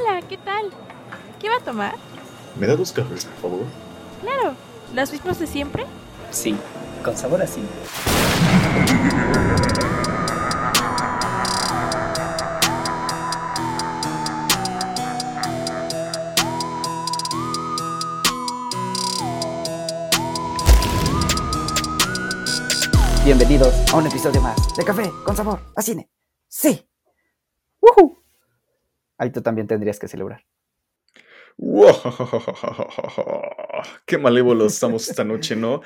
Hola, ¿qué tal? ¿Qué va a tomar? ¿Me da dos cafés, por favor? Claro, ¿los mismos de siempre? Sí, con sabor así. Bienvenidos a un episodio más de Café con Sabor a Cine. ¡Sí! ¡Woohoo! Ahí tú también tendrías que celebrar. ¡Qué malévolos estamos esta noche, ¿no?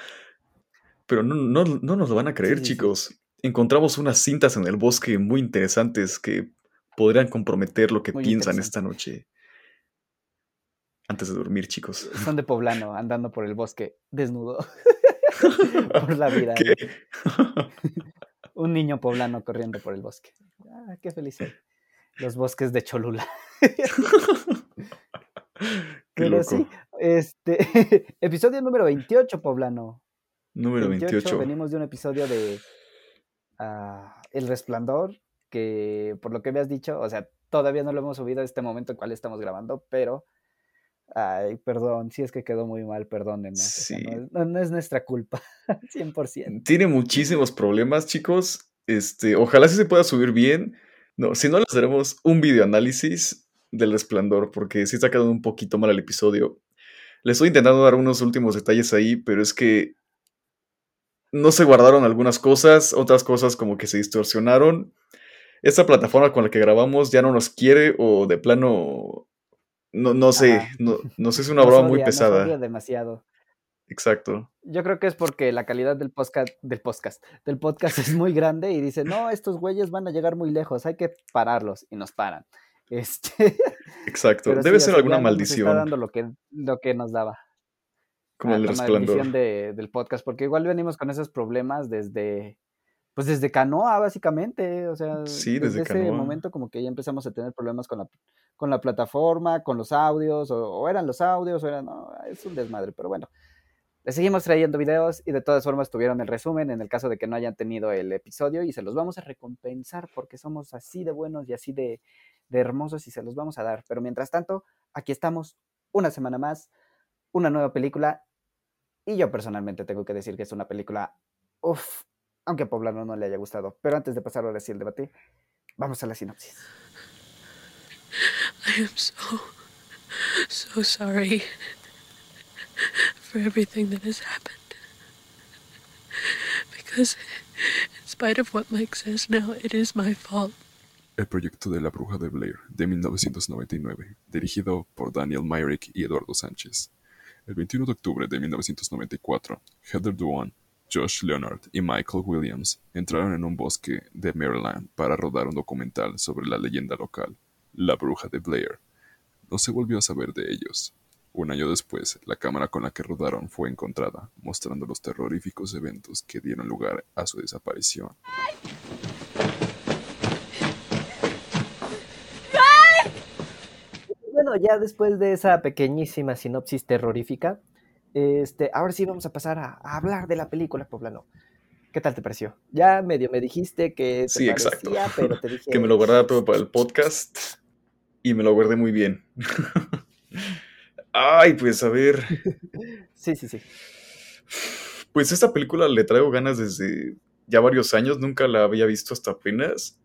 Pero no, no, no nos lo van a creer, Sí, sí, sí. chicos. Encontramos unas cintas en el bosque muy interesantes que podrían comprometer lo que Muy piensan esta noche. Antes de dormir, chicos. Son de poblano andando por el bosque desnudo. por la vida. ¿Qué? Un niño poblano corriendo por el bosque. Ah, qué felicidad. Los bosques de Cholula. Pero loco. sí, este episodio número 28, poblano. Número 28. Venimos de un episodio de ah, El Resplandor, que por lo que me has dicho, o sea, todavía no lo hemos subido a este momento en cual estamos grabando, pero, ay, perdón, si es que quedó muy mal, o sea, no, no- no es nuestra culpa, 100%. Tiene muchísimos problemas, chicos. Este, ojalá sí se pueda subir bien. No, si no, les haremos un video análisis del resplandor, porque sí está quedando un poquito mal el episodio. Les estoy intentando dar unos últimos detalles ahí, pero es que no se guardaron algunas cosas, otras cosas como que se distorsionaron. Esta plataforma con la que grabamos ya no nos quiere o de plano, no, no sé, no, no sé si es una broma muy nos pesada. odia demasiado. Exacto. Yo creo que es porque la calidad del podcast, del podcast, del podcast es muy grande y dice, no, estos güeyes van a llegar muy lejos, hay que pararlos y nos paran. Este, Exacto. pero Debe sí, ser alguna no nos maldición, está dando lo que, lo que nos daba. como Ah, el la resplandor. maldición de- del podcast, porque igual venimos con esos problemas desde, pues desde Canoa, básicamente, o sea, Sí, desde ese Canoa. momento como que ya empezamos a tener problemas con la, con la plataforma, con los audios, o, o eran los audios, o eran, no, es un desmadre, pero bueno. Les seguimos trayendo videos y de todas formas tuvieron el resumen en el caso de que no hayan tenido el episodio y se los vamos a recompensar porque somos así de buenos y así de, hermosos y se los vamos a dar. Pero mientras tanto, aquí estamos una semana más, una nueva película y yo personalmente tengo que decir que es una película, uff, aunque a Poblano no le haya gustado. Pero antes de pasar ahora sí el debate, vamos a la sinopsis. I am so, so sorry for everything that has happened. Because, in spite of what Mike says now, it is my fault. El proyecto de La Bruja de Blair de 1999, dirigido por Daniel Myrick y Eduardo Sánchez. El 21 de octubre de 1994, Heather Duan, Josh Leonard y Michael Williams entraron en un bosque de Maryland para rodar un documental sobre la leyenda local, La Bruja de Blair. No se volvió a saber de ellos. Un año después, la cámara con la que rodaron fue encontrada, mostrando los terroríficos eventos que dieron lugar a su desaparición. Bueno, ya después de esa pequeñísima sinopsis terrorífica, este, ahora sí vamos a pasar a, a hablar de la película, Poblano. ¿Qué tal te pareció? Ya medio me dijiste que te Sí, exacto. parecía, pero te dije... que me lo guardaba todo para el podcast y me lo guardé muy bien. Ay, pues a ver, Sí, sí, sí. pues esta película le traigo ganas desde ya varios años, nunca la había visto hasta apenas.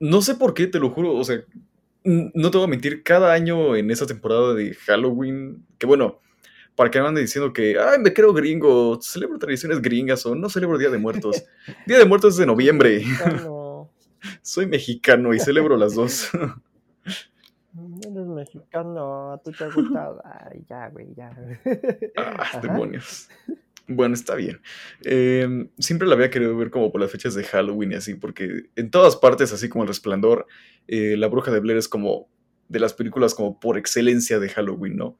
No sé por qué, te lo juro, o sea, no te voy a mentir, cada año en esa temporada de Halloween, que bueno, para que me ande diciendo que, ay, me creo gringo, celebro tradiciones gringas o no celebro Día de Muertos. Día de Muertos es de noviembre, Mexicano. soy mexicano y celebro las dos. Mexicano, a ti te gusta. Ay, ya, güey, ya. Ah, demonios. Bueno, está bien. Eh, siempre la había querido ver como por las fechas de Halloween y así, porque en todas partes, así como El Resplandor, eh, La Bruja de Blair es como de las películas como por excelencia de Halloween, ¿no?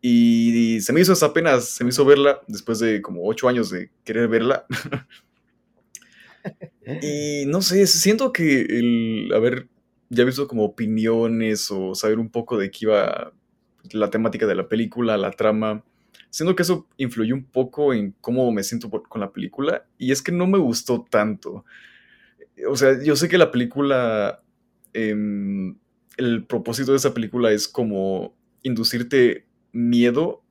Y, se me hizo hasta apenas, se me hizo verla después de como ocho años de querer verla. y no sé, siento que el haber ya visto como opiniones o saber un poco de qué iba la temática de la película, la trama, siento que eso influyó un poco en cómo me siento por- con la película y es que no me gustó tanto. O sea, yo sé que la película em, el propósito de esa película es como inducirte miedo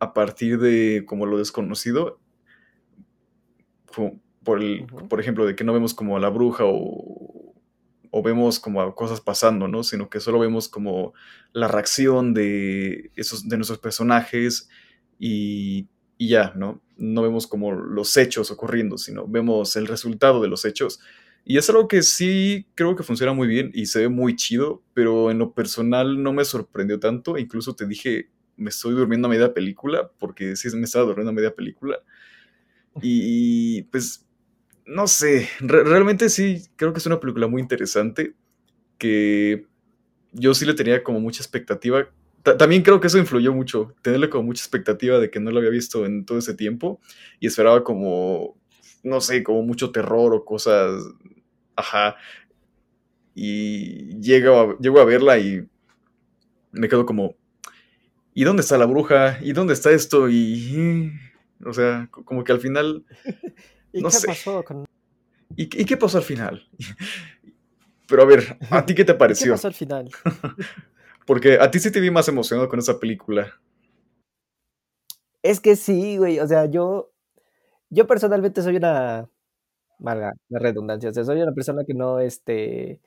a partir de como lo desconocido. Por, el, por ejemplo, de que no vemos como a la bruja o, o vemos como a cosas pasando, ¿no? Sino que solo vemos como la reacción de, esos, de nuestros personajes y, y ya, ¿no? No vemos como los hechos ocurriendo, sino vemos el resultado de los hechos. Y es algo que sí creo que funciona muy bien y se ve muy chido, pero en lo personal no me sorprendió tanto. Incluso te dije, me estoy durmiendo a media película, porque sí me estaba durmiendo a media película. Y pues, no sé, re- realmente sí creo que es una película muy interesante, que yo sí le tenía como mucha expectativa. Ta- también creo que eso influyó mucho, tenerle como mucha expectativa de que no lo había visto en todo ese tiempo y esperaba como, no sé, como mucho terror o cosas, ajá, y llego a, llego a verla y me quedo como, ¿y dónde está la bruja? ¿Y dónde está esto? Y, o sea, co- como que al final, ¿Y no qué sé. pasó con ¿y, y qué pasó al final? Pero a ver, ¿a ti qué te ¿y qué pareció? pasó al final? Porque a ti sí te vi más emocionado con esa película. Es que sí, güey, o sea, yo yo personalmente soy una valga la redundancia, o sea, soy una persona que no, este,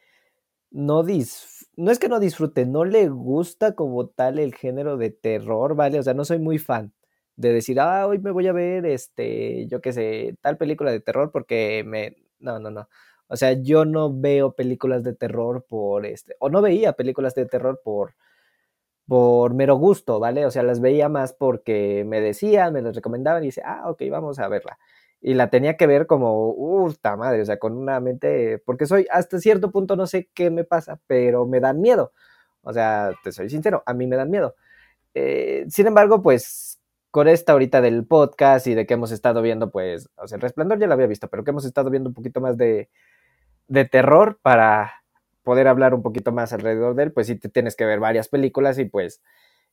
no dis no es que no disfrute, no le gusta como tal el género de terror, ¿vale? O sea, no soy muy fan de decir: "Ah, hoy me voy a ver, este, yo qué sé, tal película de terror porque me" no, no, no. O sea, yo no veo películas de terror por, este o no veía películas de terror por por mero gusto, ¿vale? O sea, las veía más porque me decían, me las recomendaban y dice, ah, ok, vamos a verla. Y la tenía que ver como, ¡uta madre! O sea, con una mente, porque soy, hasta cierto punto no sé qué me pasa, pero me dan miedo. O sea, te soy sincero, a mí me dan miedo. Eh, sin embargo, pues con esta ahorita del podcast y de que hemos estado viendo, pues, o sea, el resplandor ya lo había visto, pero que hemos estado viendo un poquito más de, de terror para poder hablar un poquito más alrededor de él, pues sí te tienes que ver varias películas y pues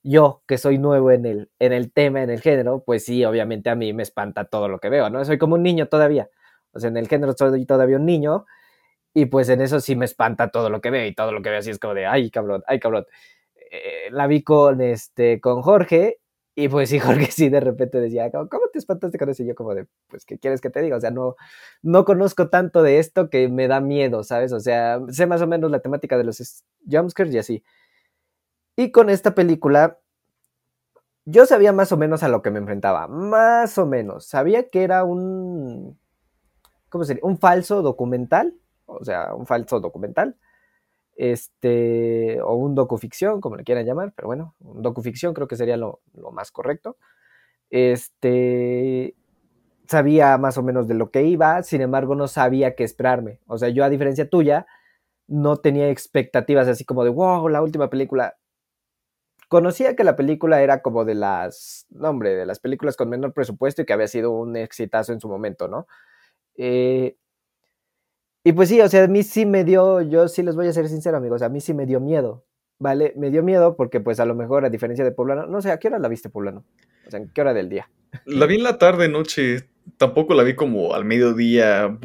yo, que soy nuevo en el, en el tema, en el género, pues sí, obviamente a mí me espanta todo lo que veo, ¿no? Soy como un niño todavía. O sea, en el género soy todavía un niño y pues en eso sí me espanta todo lo que veo y todo lo que veo así es como de, ay, cabrón, ay, cabrón. Eh, la vi con, este, con Jorge y pues sí, Jorge sí de repente decía, ¿cómo te espantaste con eso? Y yo como de, pues, ¿qué quieres que te diga? O sea, no, no conozco tanto de esto que me da miedo, ¿sabes? O sea, sé más o menos la temática de los es- jumpscares y así. Y con esta película, yo sabía más o menos a lo que me enfrentaba, más o menos. Sabía que era un, ¿cómo sería? Un falso documental, o sea, un falso documental, este, o un docuficción, como le quieran llamar, pero bueno, un docuficción creo que sería lo, lo más correcto. Este, sabía más o menos de lo que iba, sin embargo no sabía qué esperarme. O sea, yo a diferencia tuya, no tenía expectativas así como de, wow, la última película. Conocía que la película era como de las, no hombre, de las películas con menor presupuesto y que había sido un exitazo en su momento, ¿no? Eh, y pues sí, o sea, a mí sí me dio, yo sí les voy a ser sincero, amigos, a mí sí me dio miedo, ¿vale? Me dio miedo porque pues a lo mejor a diferencia de Poblano, no sé, ¿a qué hora la viste Poblano? O sea, ¿en qué hora del día? La vi en la tarde, noche. Tampoco la vi como al mediodía.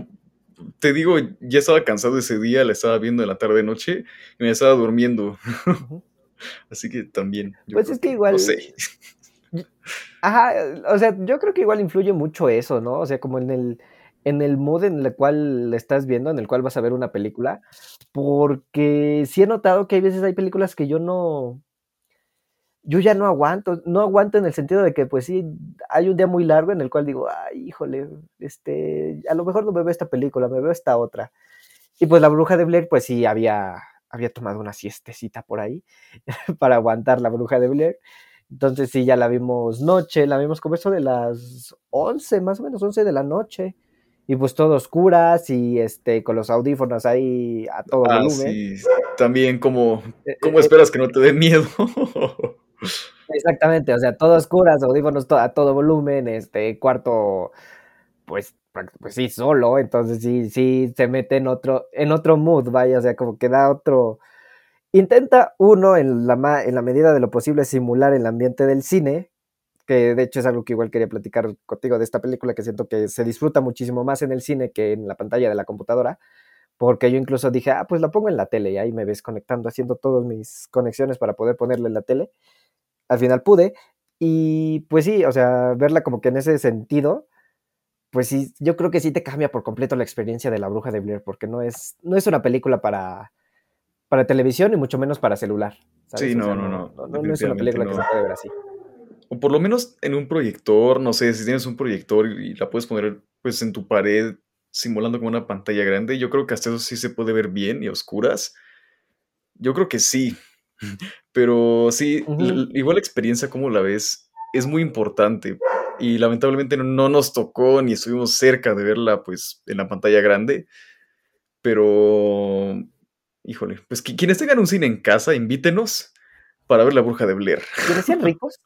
Te digo, ya estaba cansado ese día, la estaba viendo en la tarde, noche y me estaba durmiendo. Así que también. Pues es que igual- No sé. Ajá, o sea, yo creo que igual influye mucho eso, ¿no? O sea, como en el, en el mood en el cual estás viendo, en el cual vas a ver una película, porque sí he notado que hay veces hay películas que yo no, yo ya no aguanto, no aguanto en el sentido de que pues sí, hay un día muy largo en el cual digo, ay, híjole, este, a lo mejor no me veo esta película, me veo esta otra. Y pues la bruja de Blair, pues sí, había, había tomado una siestecita por ahí para aguantar la bruja de Blair. Entonces sí, ya la vimos noche, la vimos como eso de las 11, más o menos 11 de la noche. Y pues todo oscuras y este con los audífonos ahí a todo Ah, volumen. sí. También como, Eh, ¿cómo eh, esperas que no te dé miedo? Exactamente, o sea, todo oscuras, audífonos to- a todo volumen, este cuarto, pues, pues sí, solo, entonces sí, sí se mete en otro, en otro mood, vaya, o sea, como que da otro. Intenta uno en la, ma- en la medida de lo posible simular el ambiente del cine, que de hecho es algo que igual quería platicar contigo de esta película, que siento que se disfruta muchísimo más en el cine que en la pantalla de la computadora, porque yo incluso dije, ah, pues la pongo en la tele y ahí me ves conectando, haciendo todas mis conexiones para poder ponerle en la tele. Al final pude y pues sí, o sea, verla como que en ese sentido, pues sí, yo creo que sí te cambia por completo la experiencia de La Bruja de Blair, porque no es, no es una película para, para televisión y mucho menos para celular. ¿sabes? Sí, O no, sea, no, no, no, no es una película que no. se puede ver así. O por lo menos en un proyector, no sé, si tienes un proyector y la puedes poner pues en tu pared simulando como una pantalla grande, yo creo que hasta eso sí se puede ver bien y a oscuras. Yo creo que sí. Pero sí, igual la experiencia como la ves es muy importante y lamentablemente no, no nos tocó ni estuvimos cerca de verla pues en la pantalla grande, pero híjole, pues qui- quienes tengan un cine en casa, invítenos para ver La Bruja de Blair. ¿Quienes sean ricos?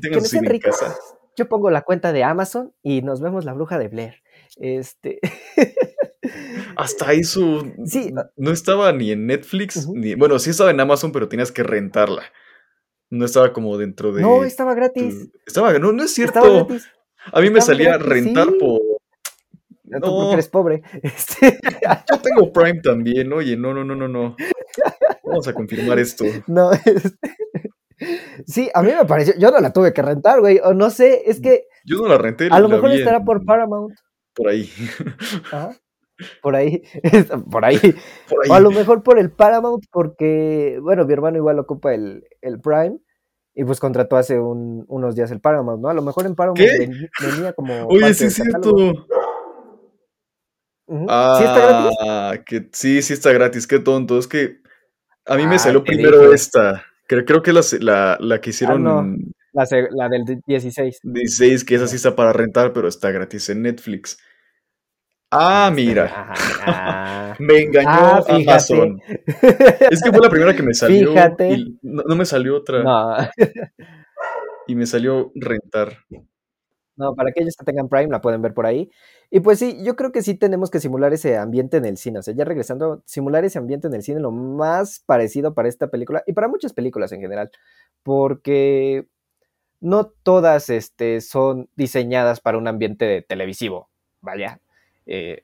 Quienes sean cine en casa. yo pongo la cuenta de Amazon y nos vemos La Bruja de Blair. Este... Hasta eso Sí. no estaba ni en Netflix, ni bueno, sí estaba en Amazon, pero tenías que rentarla. No estaba como dentro de No, estaba tu- gratis. Estaba, no, no es Estaba cierto. gratis. A mí me estaba salía gratis, rentar sí. por Tú porque No, eres pobre. Este, yo tengo Prime también. Oye, no, no, no, no, no. Vamos a confirmar esto. no, este, Sí, a mí me pareció. Yo no la tuve que rentar, güey. O no sé, es que Yo no la renté. a lo la mejor estará en- por Paramount. por ahí. Ajá. Por ahí. Por ahí. Por O a lo mejor por el Paramount, porque, bueno, mi hermano igual ocupa el, el Prime y pues contrató hace un- unos días el Paramount, ¿no? A lo mejor en Paramount venía como. Oye, sí es cierto. ¿Sí está gratis? Ah, que sí, sí está gratis. Qué tonto. Es que a mí me Ah, salió primero dije. esta. Creo, creo que la, la, la que hicieron no. en La, del 16. 16, que esa sí está para rentar, pero está gratis en Netflix. Ah, mira. Ajá, ah. Me engañó Ah. Amazon. Es que fue la primera que me salió. Fíjate. Y no, no me salió otra. No, Y me salió rentar. No, para aquellos que tengan Prime la pueden ver por ahí. Y pues sí, yo creo que sí tenemos que simular ese ambiente en el cine. O sea, ya regresando, simular ese ambiente en el cine lo más parecido para esta película y para muchas películas en general. Porque no todas este, son diseñadas para un ambiente televisivo. Vaya. Eh,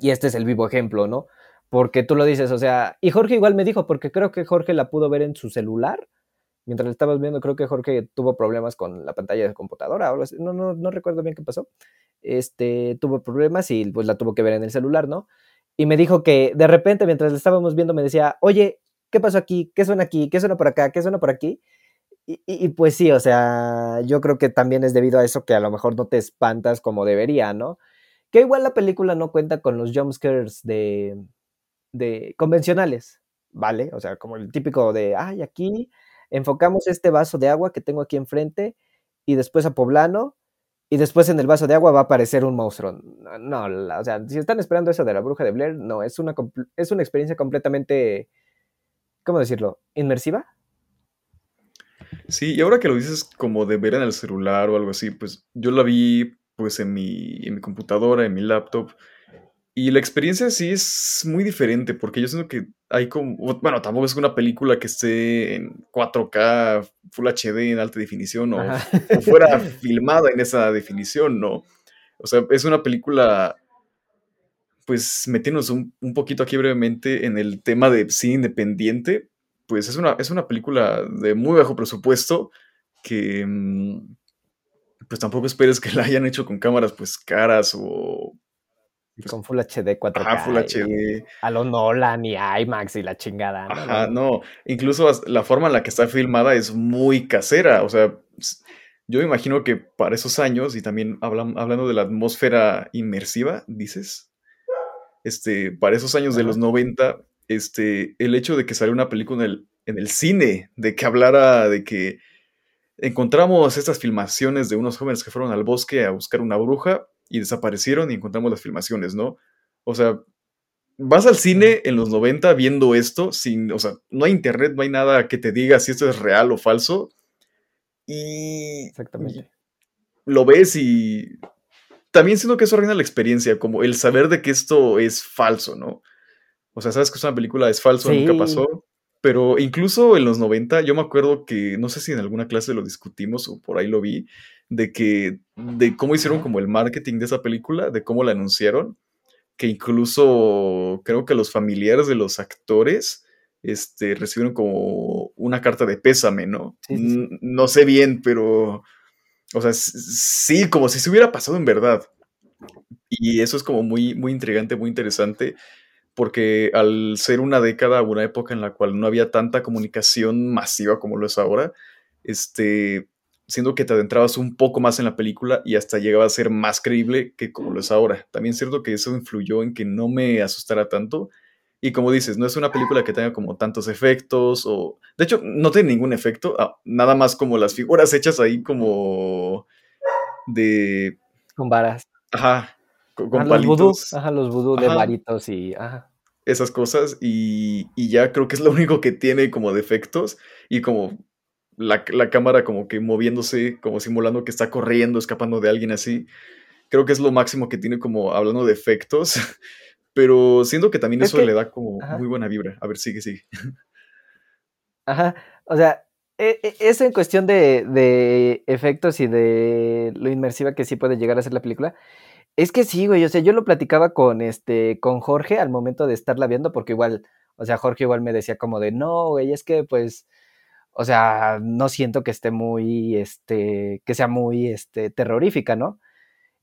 y este es el vivo ejemplo, ¿no? Porque tú lo dices, o sea, y Jorge igual me dijo, porque creo que Jorge la pudo ver en su celular. Mientras la estabas viendo, creo que Jorge tuvo problemas con la pantalla de computadora o. No, no, no recuerdo bien qué pasó. Este, tuvo problemas y pues la tuvo que ver en el celular, ¿no? Y me dijo que de repente, mientras la estábamos viendo, me decía, oye, ¿qué pasó aquí? ¿Qué suena aquí? ¿Qué suena por acá? ¿Qué suena por aquí? Y, y- y, pues sí, o sea, yo creo que también es debido a eso que a lo mejor no te espantas como debería, ¿no? Que igual la película no cuenta con los jumpscares de, de convencionales, ¿vale? O sea, como el típico de, ay, aquí enfocamos este vaso de agua que tengo aquí enfrente y después a Poblano y después en el vaso de agua va a aparecer un monstruo. No, o sea, si están esperando eso de la bruja de Blair, no, es una, es una experiencia completamente, ¿cómo decirlo? ¿Inmersiva? Sí, y ahora que lo dices como de ver en el celular o algo así, pues yo la vi pues en mi, en mi computadora, en mi laptop. Y la experiencia sí es muy diferente, porque yo siento que hay como, bueno, tampoco es una película que esté en 4K, Full HD, en alta definición, o, fuera filmada en esa definición, ¿no? O sea, es una película, pues metiéndonos un, un poquito aquí brevemente en el tema de cine independiente, pues es una, es una película de muy bajo presupuesto que mm, pues tampoco esperes que la hayan hecho con cámaras pues caras o Y con Full HD 4K. ajá, Full HD. A lo Nolan y IMAX y la chingada. ¿no? Ajá, No. Incluso la forma en la que está filmada es muy casera. O sea, yo me imagino que para esos años, y también hablan- hablando de la atmósfera inmersiva, dices, este, para esos años de los 90, este, el hecho de que saliera una película en el, en el cine, de que hablara de que encontramos estas filmaciones de unos jóvenes que fueron al bosque a buscar una bruja y desaparecieron y encontramos las filmaciones, ¿no? O sea, vas al cine en los 90 viendo esto, sin, o sea, no hay internet, no hay nada que te diga si esto es real o falso. Y Exactamente. lo ves y también siento que eso arruina la experiencia, como el saber de que esto es falso, ¿no? O sea, sabes que es una película, es falso, nunca Sí. pasó. Pero incluso en los 90, yo me acuerdo que, no sé si en alguna clase lo discutimos o por ahí lo vi, de que, de cómo hicieron como el marketing de esa película, de cómo la anunciaron. que incluso creo que los familiares de los actores este, recibieron como una carta de pésame, ¿no? Sí, sí, No sé bien, pero, o sea, sí, como si se hubiera pasado en verdad. Y eso es como muy, muy intrigante, muy interesante, porque al ser una década, una época en la cual no había tanta comunicación masiva como lo es ahora, este, siendo que te adentrabas un poco más en la película y hasta llegaba a ser más creíble que como lo es ahora. También es cierto que eso influyó en que no me asustara tanto. Y como dices, no es una película que tenga como tantos efectos o... De hecho, no tiene ningún efecto, ah, nada más como las figuras hechas ahí como de... Con varas. Ajá, con, con los vudú. palitos. Ajá, los vudú de Ajá. varitos y. Ajá. esas cosas y, y ya creo que es lo único que tiene como defectos y como la, la cámara como que moviéndose, como simulando que está corriendo, escapando de alguien así. Creo que es lo máximo que tiene como hablando de efectos, pero siento que también Es eso que- le da como ajá. muy buena vibra. A ver, sigue, sigue. Ajá. O sea, e- e- eso en cuestión de, de efectos y de lo inmersiva que sí puede llegar a ser la película. Es que sí, güey. O sea, yo lo platicaba con este, con Jorge al momento de estarla viendo, porque igual, o sea, Jorge igual me decía como de no, güey, es que pues. O sea, no siento que esté muy, este, que sea muy, este, terrorífica, ¿no?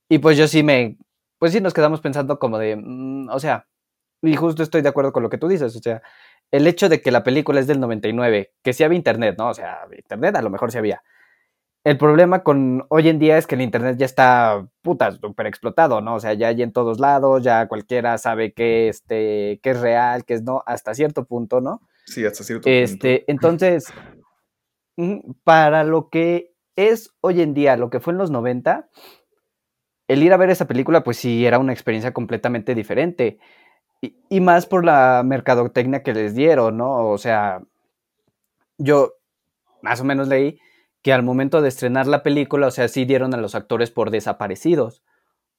Y pues yo sí me, pues sí nos quedamos pensando como de, mm, o sea, y justo estoy de acuerdo con lo que tú dices, o sea, el hecho de que la película es del 99, que sí había internet, ¿no? O sea, internet a lo mejor sí había. El problema con hoy en día es que el internet ya está, puta, súper explotado, ¿no? O sea, ya hay en todos lados, ya cualquiera sabe que, este, que es real, que es no, hasta cierto punto, ¿no? Sí, hasta cierto punto. Este, entonces, ujú, para lo que es hoy en día, lo que fue en los 90, el ir a ver esa película, pues sí, era una experiencia completamente diferente. Y, más por la mercadotecnia que les dieron, ¿no? O sea, yo más o menos leí que al momento de estrenar la película, o sea, sí dieron a los actores por desaparecidos.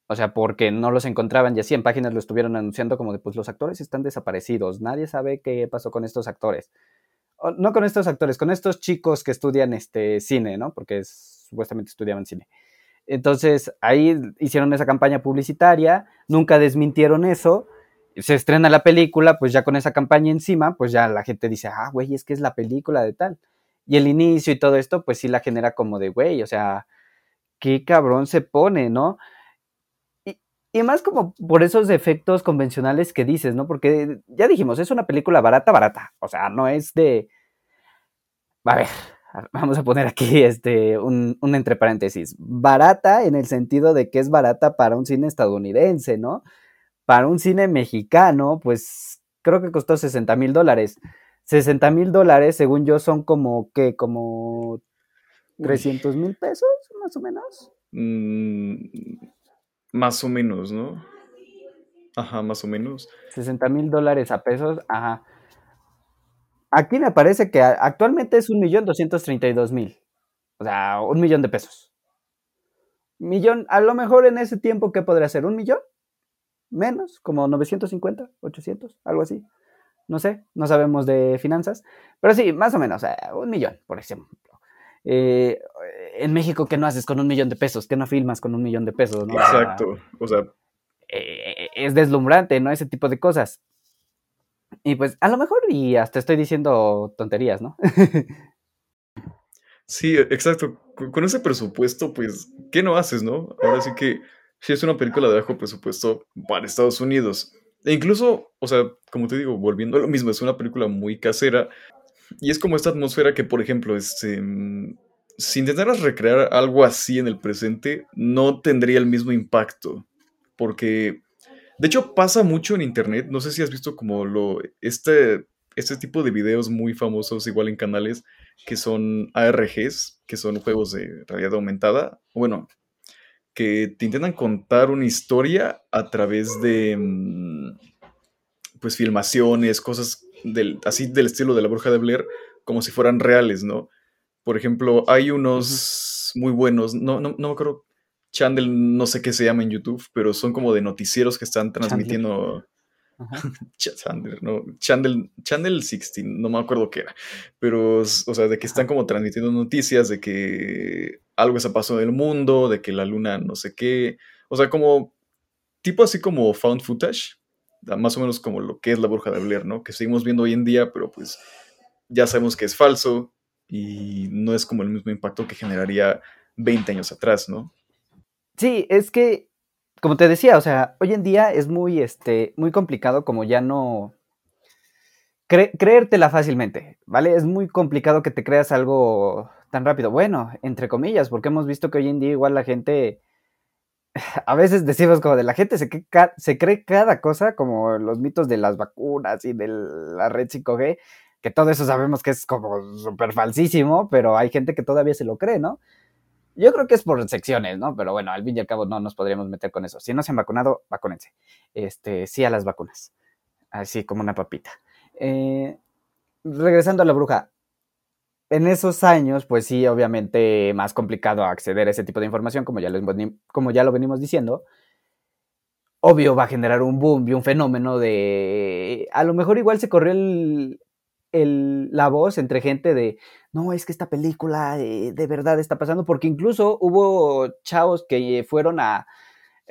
O sea, porque no los encontraban y así en páginas lo estuvieron anunciando como de, pues los actores están desaparecidos, nadie sabe qué pasó con estos actores. No con estos actores, con estos chicos que estudian este cine, ¿no? Porque es- supuestamente estudiaban cine. Entonces, ahí hicieron esa campaña publicitaria, nunca desmintieron eso, se estrena la película, pues ya con esa campaña encima, pues ya la gente dice, ah, güey, es que es la película de tal. Y el inicio y todo esto, pues sí la genera como de, güey, o sea, qué cabrón se pone, ¿no? Y, más como por esos efectos convencionales que dices, ¿no? Porque ya dijimos, es una película barata, barata. O sea, no es de... A ver, vamos a poner aquí este, un, un entre paréntesis. Barata en el sentido de que es barata para un cine estadounidense, ¿no? Para un cine mexicano, pues creo que costó 60 mil dólares. 60 mil dólares, según yo, son como, ¿qué? Como Uy. 300 mil pesos, más o menos. Mm, más o menos, ¿no? Ajá, más o menos. 60 mil dólares a pesos, ajá. Aquí me parece que actualmente es un millón doscientos treinta y dos mil. O sea, un millón de pesos. Millón, a lo mejor en ese tiempo, ¿qué podría ser? ¿Un millón? Menos, como 950, 800, algo así. No sé, no sabemos de finanzas. Pero sí, más o menos, un millón, por ejemplo. Eh, en México, ¿qué no haces con un millón de pesos? ¿Qué no filmas con un millón de pesos? ¿no? Exacto. O sea, eh, es deslumbrante, ¿no? Ese tipo de cosas. Y pues a lo mejor y hasta estoy diciendo tonterías, ¿no? Sí, exacto. Con, con ese presupuesto, pues, ¿qué no haces, no? Ahora sí que si es una película de bajo presupuesto para Estados Unidos. E incluso, o sea, como te digo, volviendo a lo mismo, es una película muy casera. Y es como esta atmósfera que, por ejemplo, este, mm, si intentaras recrear algo así en el presente, no tendría el mismo impacto. Porque, de hecho, pasa mucho en internet. No sé si has visto como lo, este, este tipo de videos muy famosos, igual en canales, que son ARGs, que son juegos de realidad aumentada. Bueno, que te intentan contar una historia a través de mm, pues filmaciones, cosas del, así del estilo de la bruja de Blair, como si fueran reales, ¿no? Por ejemplo, hay unos muy buenos, no, no, no me acuerdo, Chandel, no sé qué se llama en YouTube, pero son como de noticieros que están transmitiendo. Chandler, no, Chandel, Channel 16, no me acuerdo qué era, pero, o sea, de que están como transmitiendo noticias de que algo se pasó en el mundo, de que la luna no sé qué, o sea, como tipo así como found footage, más o menos como lo que es la bruja de Blair, ¿no? Que seguimos viendo hoy en día, pero pues ya sabemos que es falso y no es como el mismo impacto que generaría 20 años atrás, ¿no? Sí, es que, como te decía, o sea, hoy en día es muy, este, muy complicado como ya no... cre- creértela fácilmente, ¿vale? Es muy complicado que te creas algo tan rápido. Bueno, entre comillas, porque hemos visto que hoy en día igual la gente... A veces decimos como de la gente se cree, cada cosa, como los mitos de las vacunas y de la red 5G, que todo eso sabemos que es como súper falsísimo, pero hay gente que todavía se lo cree, ¿no? Yo creo que es por secciones, ¿no? Pero bueno, al fin y al cabo no nos podríamos meter con eso. Si no se han vacunado, vacúnense. Este, sí a las vacunas. Así como una papita. Eh, regresando a la bruja. En esos años, pues sí, obviamente más complicado acceder a ese tipo de información, como ya lo, como ya lo venimos diciendo. Obvio va a generar un boom y un fenómeno de... A lo mejor igual se corrió la voz entre gente de, no, es que esta película eh, de verdad está pasando, porque incluso hubo chavos que fueron a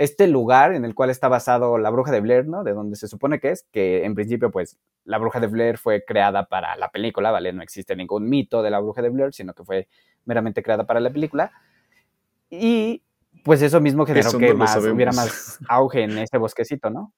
este lugar en el cual está basado la bruja de Blair, ¿no? De donde se supone que es, que en principio, pues, la bruja de Blair fue creada para la película, ¿vale? No existe ningún mito de la bruja de Blair, sino que fue meramente creada para la película. Y pues eso mismo generó Eso que no más, hubiera más auge en ese bosquecito, ¿no?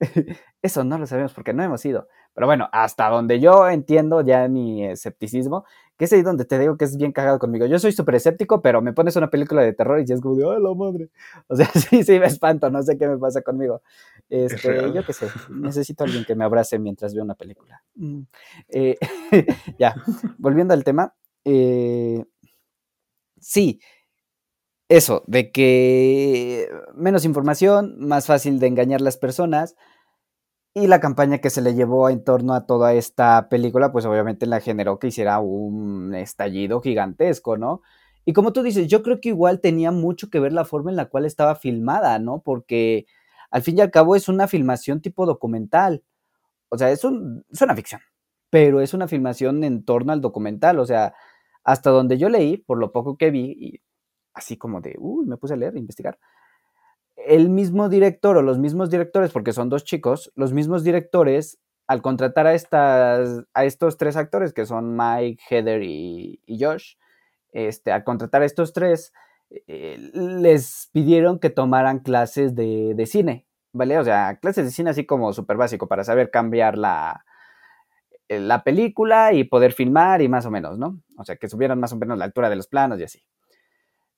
Eso no lo sabemos porque no hemos ido. Pero bueno, hasta donde yo entiendo ya mi escepticismo, que es ahí donde te digo que es bien cagado conmigo. Yo soy súper escéptico, pero me pones una película de terror y ya es como de, ¡ay, la madre! O sea, sí, sí, me espanto, no sé qué me pasa conmigo. Este, real. yo qué sé, necesito a alguien que me abrace mientras veo una película. Mm. Eh, ya, volviendo al tema. eh, sí, eso, de que menos información, más fácil de engañar las personas. Y la campaña que se le llevó en torno a toda esta película, pues obviamente la generó que hiciera un estallido gigantesco, ¿no? Y como tú dices, yo creo que igual tenía mucho que ver la forma en la cual estaba filmada, ¿no? Porque al fin y al cabo es una filmación tipo documental. O sea, es, un, es una ficción, pero es una filmación en torno al documental. O sea, hasta donde yo leí, por lo poco que vi, y así como de, uy, me puse a leer, a investigar. El mismo director o los mismos directores, porque son dos chicos, los mismos directores, al contratar a, estas, a estos tres actores, que son Mike, Heather y, Josh, este, al contratar a estos tres, eh, les pidieron que tomaran clases de, de cine, ¿vale? O sea, clases de cine así como súper básico para saber cambiar la, eh, la película y poder filmar y más o menos, ¿no? O sea, que subieran más o menos la altura de los planos y así.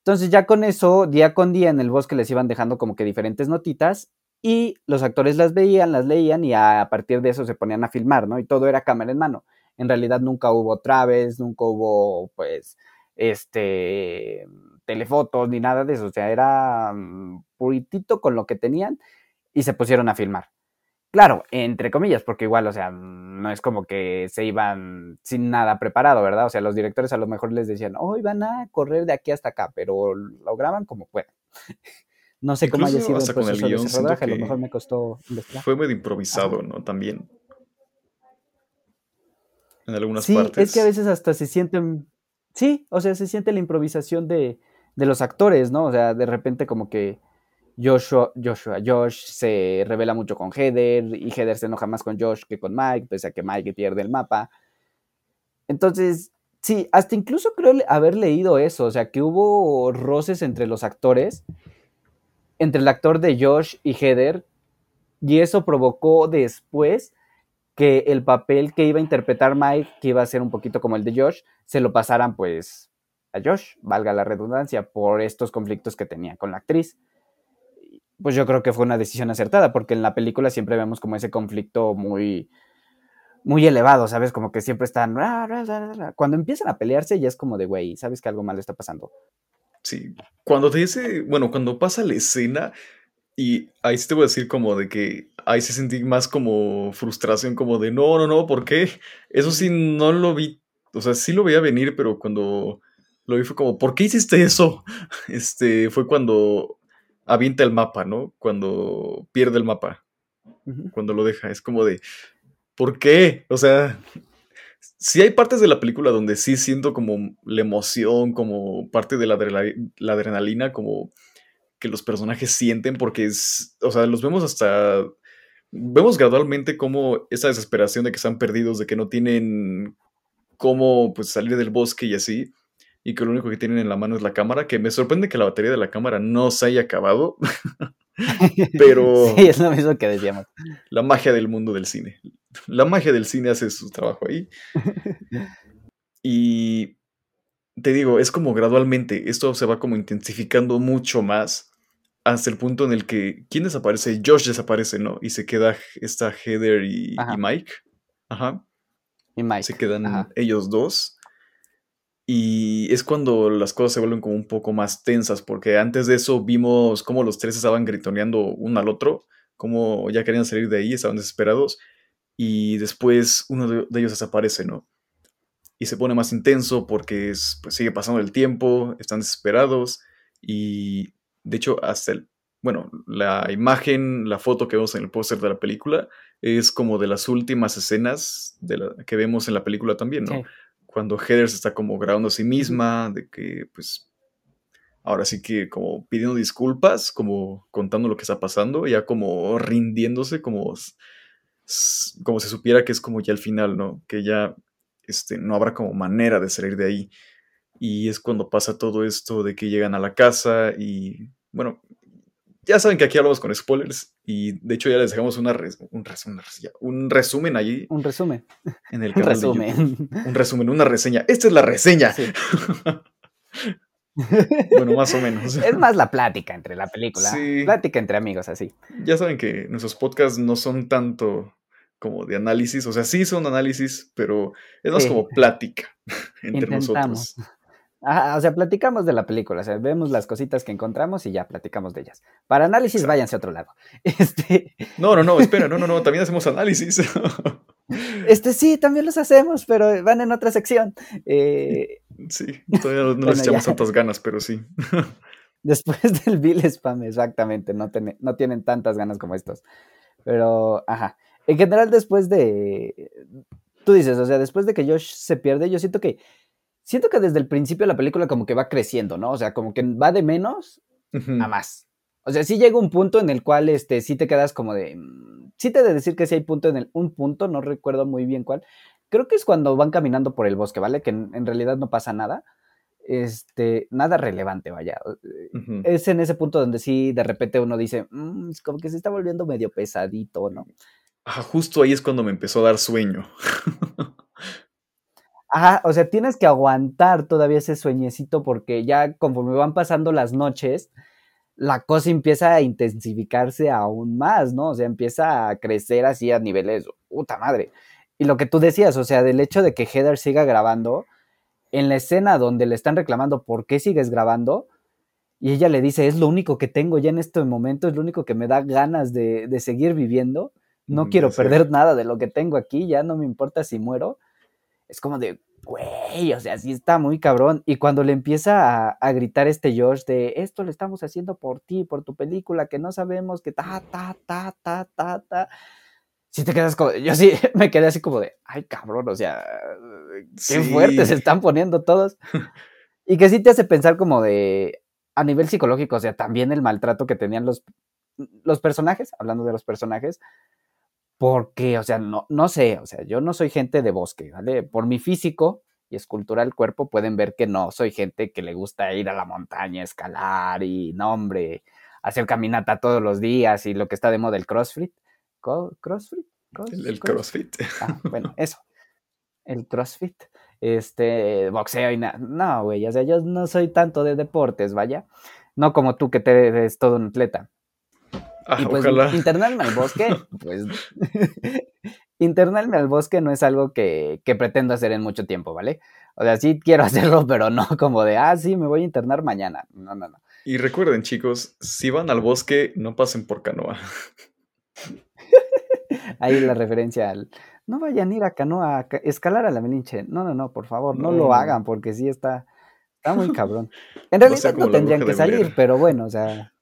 Entonces ya con eso, día con día en el bosque les iban dejando como que diferentes notitas y los actores las veían, las leían y a partir de eso se ponían a filmar, ¿no? Y todo era cámara en mano. En realidad nunca hubo traves, nunca hubo pues este telefotos ni nada de eso, o sea, era mm, puritito con lo que tenían y se pusieron a filmar. Claro, entre comillas, porque igual, o sea, no es como que se iban sin nada preparado, ¿verdad? O sea, los directores a lo mejor les decían, hoy van a correr de aquí hasta acá, pero lo graban como pueden. No sé cómo haya sido el con el de ese rodaje, a lo mejor me costó investigar. Fue medio improvisado, ¿no? También. En algunas Sí, partes. es que a veces hasta se sienten, sí, o sea, se siente la improvisación de, de los actores, ¿no? O sea, de repente como que Joshua, Josh se revela mucho con Heather y Heather se enoja más con Josh que con Mike, pese a que Mike pierde el mapa. Entonces, sí, hasta incluso creo haber leído eso, o sea, que hubo roces entre los actores, entre el actor de Josh y Heather, y eso provocó después que el papel que iba a interpretar Mike, que iba a ser un poquito como el de Josh, se lo pasaran pues a Josh, valga la redundancia, por estos conflictos que tenía con la actriz. Pues yo creo que fue una decisión acertada, porque en la película siempre vemos como ese conflicto muy, muy elevado, ¿sabes? Como que siempre están... Cuando empiezan a pelearse ya es como de, güey, ¿sabes que algo malo está pasando? Sí. Cuando te dice, bueno, cuando pasa la escena, y ahí sí te voy a decir como de que ahí sí sentí más como frustración, como de no, no, no, ¿por qué? Eso sí no lo vi, o sea, sí lo veía venir, pero cuando lo vi fue como, ¿por qué hiciste eso? Este, fue cuando avienta el mapa, ¿no? Cuando pierde el mapa, cuando lo deja, es como de, ¿por qué? O sea, sí hay partes de la película donde sí siento como la emoción, como parte de la, la adrenalina, como que los personajes sienten, porque es, o sea, los vemos hasta, vemos gradualmente como esa desesperación de que están perdidos, de que no tienen cómo pues, salir del bosque y así, y que lo único que tienen en la mano es la cámara, que me sorprende que la batería de la cámara no se haya acabado, pero Sí, es lo mismo que decíamos. la magia del mundo del cine. La magia del cine hace su trabajo ahí. Y te digo, es como gradualmente, esto se va como intensificando mucho más hasta el punto en el que, ¿quién desaparece? Josh desaparece, ¿no? Y se queda esta Heather y. Mike. Ajá. Y Mike. Se quedan Ajá. ellos dos. Y es cuando las cosas se vuelven como un poco más tensas, porque antes de eso vimos cómo los tres estaban gritoneando uno al otro, cómo ya querían salir de ahí, estaban desesperados, y después uno de, ellos desaparece, ¿no? Y se pone más intenso porque es, pues, sigue pasando el tiempo, están desesperados, y de hecho hasta el, bueno, la imagen, la foto que vemos en el póster de la película es como de las últimas escenas de la, que vemos en la película también, ¿no? Sí. Cuando Heather se está como grabando a sí misma, de que pues ahora sí que como pidiendo disculpas, como contando lo que está pasando, ya como rindiéndose, como, como si supiera que es como ya el final, ¿no? Que ya este, no habrá como manera de salir de ahí. Y es cuando pasa todo esto de que llegan a la casa y bueno, ya saben que aquí hablamos con spoilers y de hecho ya les dejamos una res- un, res- una un resumen allí Un resumen. en el Un canal de YouTube. resumen. Un resumen, una reseña. Esta es la reseña. Sí. bueno, más o menos. Es más la plática entre la película. Sí. Plática entre amigos, así. Ya saben que nuestros podcasts no son tanto como de análisis, o sea, sí son análisis, pero es más Sí. como plática entre Intentamos. nosotros. Ajá, o sea, platicamos de la película, o sea, vemos las cositas que encontramos y ya platicamos de ellas. Para análisis, Exacto. váyanse a otro lado. Este, No, no, no, espera, no, no, no, también hacemos análisis. este sí, también los hacemos, pero van en otra sección. Eh, sí, todavía no, Bueno, les echamos ya. tantas ganas, pero sí. después del Bill Spam, exactamente, no, ten- no tienen tantas ganas como estos. Pero, ajá. En general, después de. Tú dices, o sea, después de que Josh se pierde, yo siento que. Siento que desde el principio la película como que va creciendo, ¿no? O sea, como que va de menos a más. O sea, sí llega un punto en el cual este, sí te quedas como de. mm, Sí te he de decir que sí hay punto en el, un punto, no recuerdo muy bien cuál. Creo que es cuando van caminando por el bosque, ¿vale? Que en, en realidad no pasa nada. Este, nada relevante, vaya. Ujú. Es en ese punto donde sí de repente uno dice, "Mm, es como que se está volviendo medio pesadito, ¿no? Ajá, justo ahí es cuando me empezó a dar sueño. Ajá, o sea, tienes que aguantar todavía ese sueñecito porque ya conforme van pasando las noches, la cosa empieza a intensificarse aún más, ¿no? O sea, empieza a crecer así a niveles, puta madre. Y lo que tú decías, o sea, del hecho de que Heather siga grabando, en la escena donde le están reclamando por qué sigues grabando, y ella le dice, es lo único que tengo ya en este momento, es lo único que me da ganas de, de seguir viviendo, no Ujú, quiero perder nada de lo que tengo aquí, ya no me importa si muero. Es como de, güey, o sea, sí está muy cabrón. Y cuando le empieza a, a gritar este Josh de, esto lo estamos haciendo por ti, por tu película, que no sabemos, que ta, ta, ta, ta, ta, ta. Sí te quedas como, yo sí me quedé así como de, ay cabrón, o sea, qué Sí. fuertes se están poniendo todos. Y que sí te hace pensar como de, a nivel psicológico, o sea, también el maltrato que tenían los, los personajes, hablando de los personajes, porque, o sea, no, no sé, o sea, yo no soy gente de bosque, ¿vale? Por mi físico y escultural cuerpo pueden ver que no soy gente que le gusta ir a la montaña, escalar y, no, hombre, hacer caminata todos los días y lo que está de moda el crossfit. ¿Crossfit? Cross- El, el cross- CrossFit. Ah, bueno, eso. El CrossFit. Este, boxeo y nada. No, güey, o sea, yo no soy tanto de deportes, vaya. No como tú que te eres todo un atleta. Ah, y pues ojalá. internarme al bosque, pues internarme al bosque no es algo que, que pretendo hacer en mucho tiempo, ¿vale? O sea, sí quiero hacerlo, pero no como de, ah, sí, me voy a internar mañana. No, no, no. Y recuerden, chicos, si van al bosque, no pasen por canoa. Ahí la referencia al, no vayan a ir a canoa, a ca- escalar a la Melinche. No, no, no, por favor, no, No, lo hagan porque sí está, está muy cabrón. En realidad sea no, tendrían que salir, pero bueno, o sea,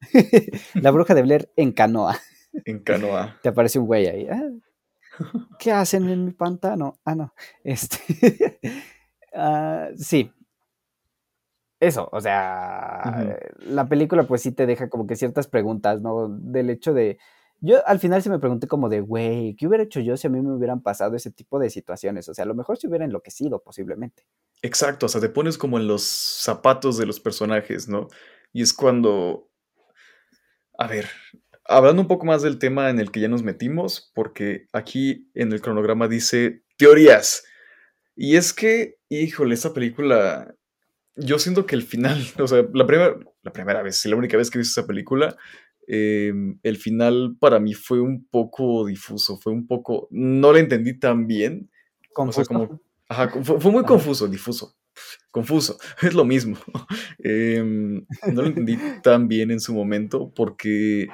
la bruja de Blair en canoa. En canoa. Te aparece un güey ahí. "Ah, ¿Qué hacen en mi pantano? Ah, no. Este. ah, sí. eso, o sea, la película pues sí te deja como que ciertas preguntas, ¿no? Del hecho de, yo al final sí me pregunté como de, güey, ¿qué hubiera hecho yo si a mí me hubieran pasado ese tipo de situaciones? O sea, a lo mejor se hubiera enloquecido posiblemente. Exacto, o sea, te pones como en los zapatos de los personajes, ¿no? Y es cuando, a ver, hablando un poco más del tema en el que ya nos metimos, porque aquí en el cronograma dice teorías. Y es que, híjole, esta película, yo siento que el final, o sea, la primera, la primera vez, y la única vez que he visto esa película, eh, el final para mí fue un poco difuso, fue un poco, no la entendí tan bien. O sea, Confuso. como, ajá, fue, fue muy confuso, difuso, confuso, es lo mismo. Em, no lo entendí tan bien en su momento porque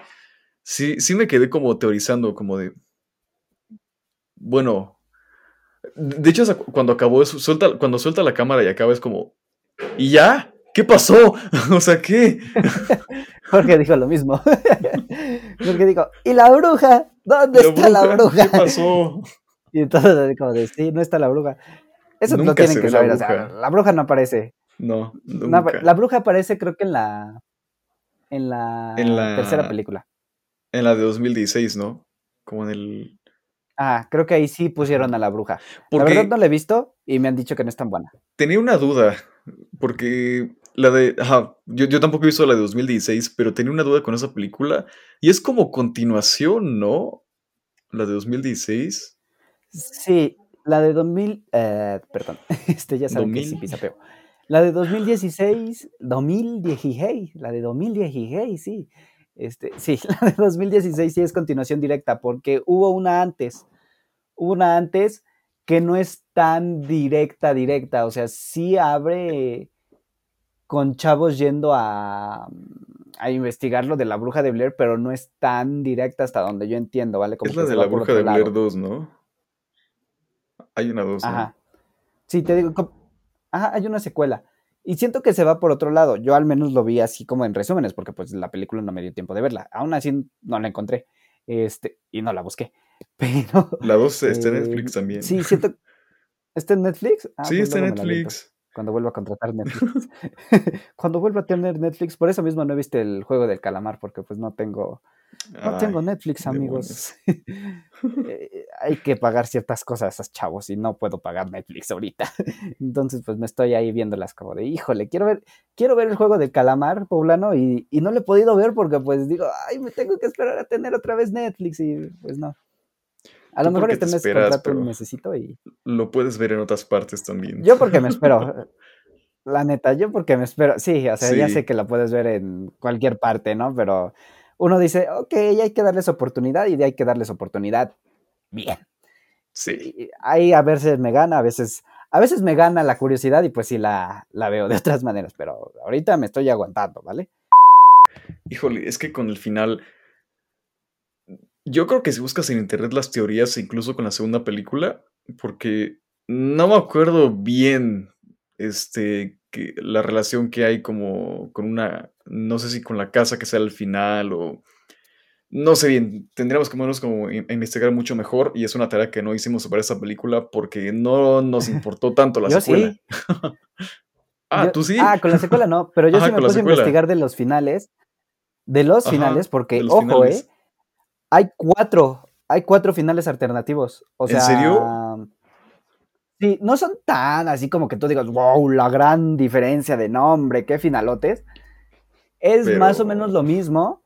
sí, sí me quedé como teorizando, como de, bueno, de hecho, cuando acabó eso, suelta, cuando suelta la cámara y acaba es como, ¿y ya? ¿Qué pasó? o sea, ¿qué? Jorge dijo lo mismo. Jorge dijo, ¿y la bruja? ¿Dónde está la bruja? ¿Qué pasó? Y entonces como de, sí, no está la bruja. Eso lo Nunca tienen se que ve la saber, o sea, bruja. la bruja no aparece. No, nunca. la bruja aparece creo que en la en la, En la- tercera película. En la de 2016, ¿no? Como en el... Ah, creo que ahí sí pusieron a la bruja. La Porque verdad no la he visto y me han dicho que no es tan buena. tenía una duda, porque la de... Ajá, yo, yo tampoco he visto la de 2016, pero tenía una duda con esa película. Y es como continuación, ¿no? La de 2016. Sí, la de 2000, eh, perdón, este ya saben que 2000. sí pisapeo. La de 2016, 2016, la de 2016, sí. Este, sí, la de 2016 sí es continuación directa porque hubo una antes. Hubo una antes que no es tan directa, directa. O sea, sí abre con chavos yendo a, a investigar lo de la bruja de Blair, pero no es tan directa hasta donde yo entiendo, ¿vale? Como es que la de la bruja de Blair lado. 2, ¿no? Hay una 2, ¿no? Ajá. Sí, te digo, ajá, hay una secuela. Y siento que se va por otro lado. Yo al menos lo vi así como en resúmenes, porque pues la película no me dio tiempo de verla. Aún así no la encontré. Este, y no la busqué. Pero. La 2 está en eh, Netflix también. Sí, siento. ¿Está en Netflix? Ah, sí, pues está en Netflix. Cuando vuelva a contratar Netflix. cuando vuelva a tener Netflix. Por eso mismo no he visto el juego del calamar, porque pues no tengo. No tengo Netflix, amigos. Eh, Hay que pagar ciertas cosas, chavos, y no puedo pagar Netflix ahorita. Entonces, pues me estoy ahí viéndolas como de, híjole, quiero ver, quiero ver el juego del calamar poblano y, y no lo he podido ver porque pues digo, ay, me tengo que esperar a tener otra vez Netflix y pues no. A lo mejor este te mes esperas, contrato un y... Lo puedes ver en otras partes también. Yo porque me espero. La neta, yo porque me espero. Sí, o sea, ya sé que la puedes ver en cualquier parte, ¿no? Pero uno dice, ok, hay que darles oportunidad y hay que darles oportunidad bien. Sí. Y ahí a veces me gana, a veces, a veces me gana la curiosidad y pues sí la, la veo de otras maneras, pero ahorita me estoy aguantando, ¿vale? Híjole, es que con el final. Yo creo que si buscas en internet las teorías, incluso con la segunda película, porque no me acuerdo bien este, que la relación que hay como con una. No sé si con la casa que sea al final o. No sé bien, tendríamos que menos como in- investigar mucho mejor y es una tarea que no hicimos sobre esa película porque no nos importó tanto la yo secuela. sí. Ah, Yo- tú sí. Ah, con la secuela no, pero yo Ajá, sí me puse a investigar de los finales. De los Ajá, finales, porque, ojo, finales. eh. Hay cuatro, hay cuatro finales alternativos. O ¿En sea, serio? Sí, no son tan así como que tú digas, wow, la gran diferencia de nombre, qué finalotes. Es más o menos lo mismo,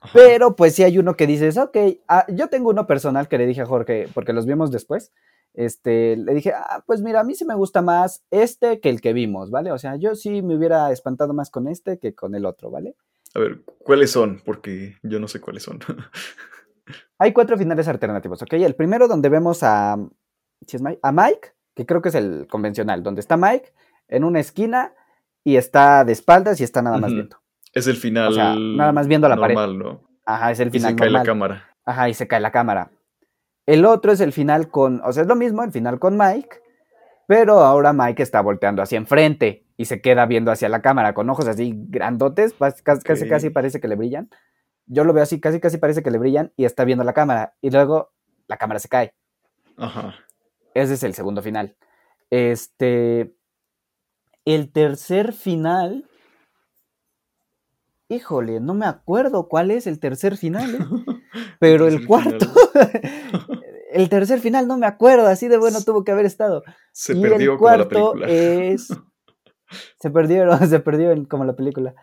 Ajá. pero pues sí hay uno que dices, ok, ah, yo tengo uno personal que le dije a Jorge, porque los vimos después, este, le dije, ah, pues mira, a mí sí me gusta más este que el que vimos, ¿vale? O sea, yo sí me hubiera espantado más con este que con el otro, ¿vale? A ver, ¿cuáles son? Porque yo no sé cuáles son. Hay cuatro finales alternativos, ¿ok? El primero donde vemos a, ¿sí es Mike? a Mike, que creo que es el convencional, donde está Mike en una esquina y está de espaldas y está nada más viendo. es el final. O sea, nada más viendo la pared. normal, ¿no? Ajá, es el Y final se cae la cámara. Ajá, y se cae la cámara. El otro es el final con, o sea, es lo mismo, el final con Mike, pero ahora Mike está volteando hacia enfrente y se queda viendo hacia la cámara con ojos así grandotes, casi, casi, parece que le brillan. Yo lo veo así, casi, casi parece que le brillan y está viendo la cámara y luego la cámara se cae. Ajá. Ese es el segundo final. Este. el tercer final. Híjole, no me acuerdo cuál es el tercer final, ¿eh? pero el cuarto. el tercer final no me acuerdo, así de bueno tuvo que haber estado. Se y perdió el como la cuarto película. es. Se perdieron, se perdió en- como la película.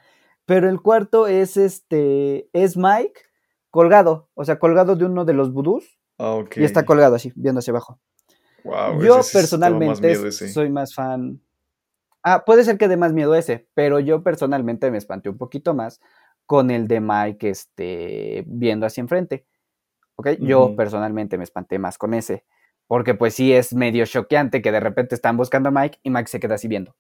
Pero el cuarto es este. Es Mike colgado. O sea, colgado de uno de los vudús. Ah. Y está colgado así, viendo hacia abajo. Wow, yo ese más personalmente miedo soy más fan. Ah, puede ser que dé más miedo ese, pero yo personalmente me espanté un poquito más con el de Mike este, viendo hacia enfrente. ¿Ok? Yo personalmente me espanté más con ese. Porque pues sí es medio choqueante que de repente están buscando a Mike y Mike se queda así viendo.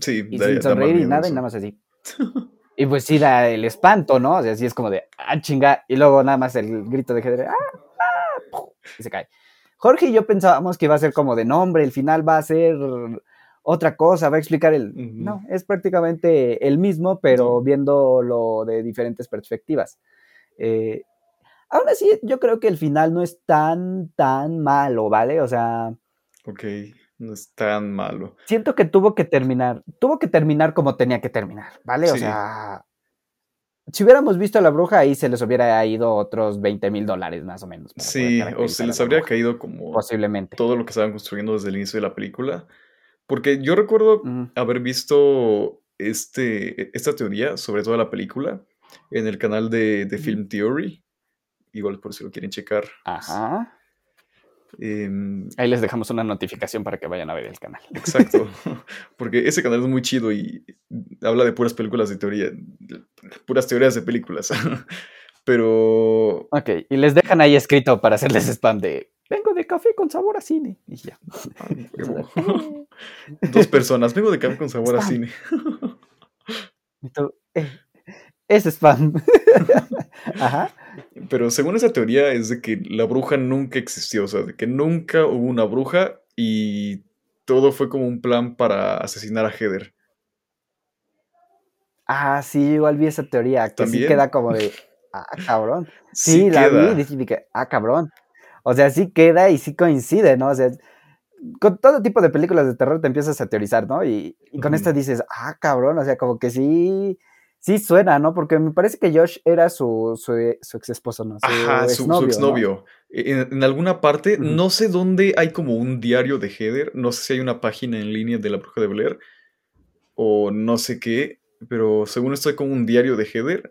Sí, Y sin sonreír y nada, y nada más así. Y pues sí da el espanto, ¿no? O sea, sí es como de, ah, chinga. Y luego nada más el grito de Heather, ah, ah, y se cae. Jorge y yo pensábamos que iba a ser como de nombre, el final va a ser otra cosa, va a explicar el... No, es prácticamente el mismo, pero viéndolo de diferentes perspectivas. Eh, aún así, yo creo que el final no es tan, tan malo, ¿vale? O sea, Ok, no es tan malo. siento que tuvo que terminar, tuvo que terminar como tenía que terminar, ¿vale? O sea, si hubiéramos visto a la bruja, ahí se les hubiera ido otros 20 mil dólares más o menos. Sí, o se les habría bruja, caído como Posiblemente. todo lo que estaban construyendo desde el inicio de la película. Porque yo recuerdo haber visto este, esta teoría sobre toda la película en el canal de, de. Film Theory. Igual por si lo quieren checar. Ajá. Em, Ahí les dejamos una notificación para que vayan a ver el canal. exacto. Porque ese canal es muy chido y habla de puras películas de teoría. de Puras teorías de películas. Pero Ok, y les dejan ahí escrito para hacerles spam de vengo de café con sabor a cine. Y ya. Ay, huevo. Dos personas. Vengo de café con sabor a cine. Tú, eh, es spam. Ajá. Pero según esa teoría es de que la bruja nunca existió, o sea, de que nunca hubo una bruja y todo fue como un plan para asesinar a Heather. Ah, sí, igual vi esa teoría, que sí ¿También? queda como de, ah, cabrón. Sí, la queda. vi, dije que, ah, cabrón. O sea, sí queda y sí coincide, ¿no? O sea, con todo tipo de películas de terror te empiezas a teorizar, ¿no? Y, y con Ujú. esta dices, ah, cabrón, o sea, como que sí, sí suena, ¿no? Porque me parece que Josh era su, su, su ex esposo, ¿no? Su Ajá, su, su exnovio, ¿no? exnovio. En, en alguna parte, no sé dónde hay como un diario de Heather, no sé si hay una página en línea de la bruja de Blair o no sé qué, pero según esto hay como un diario de Heather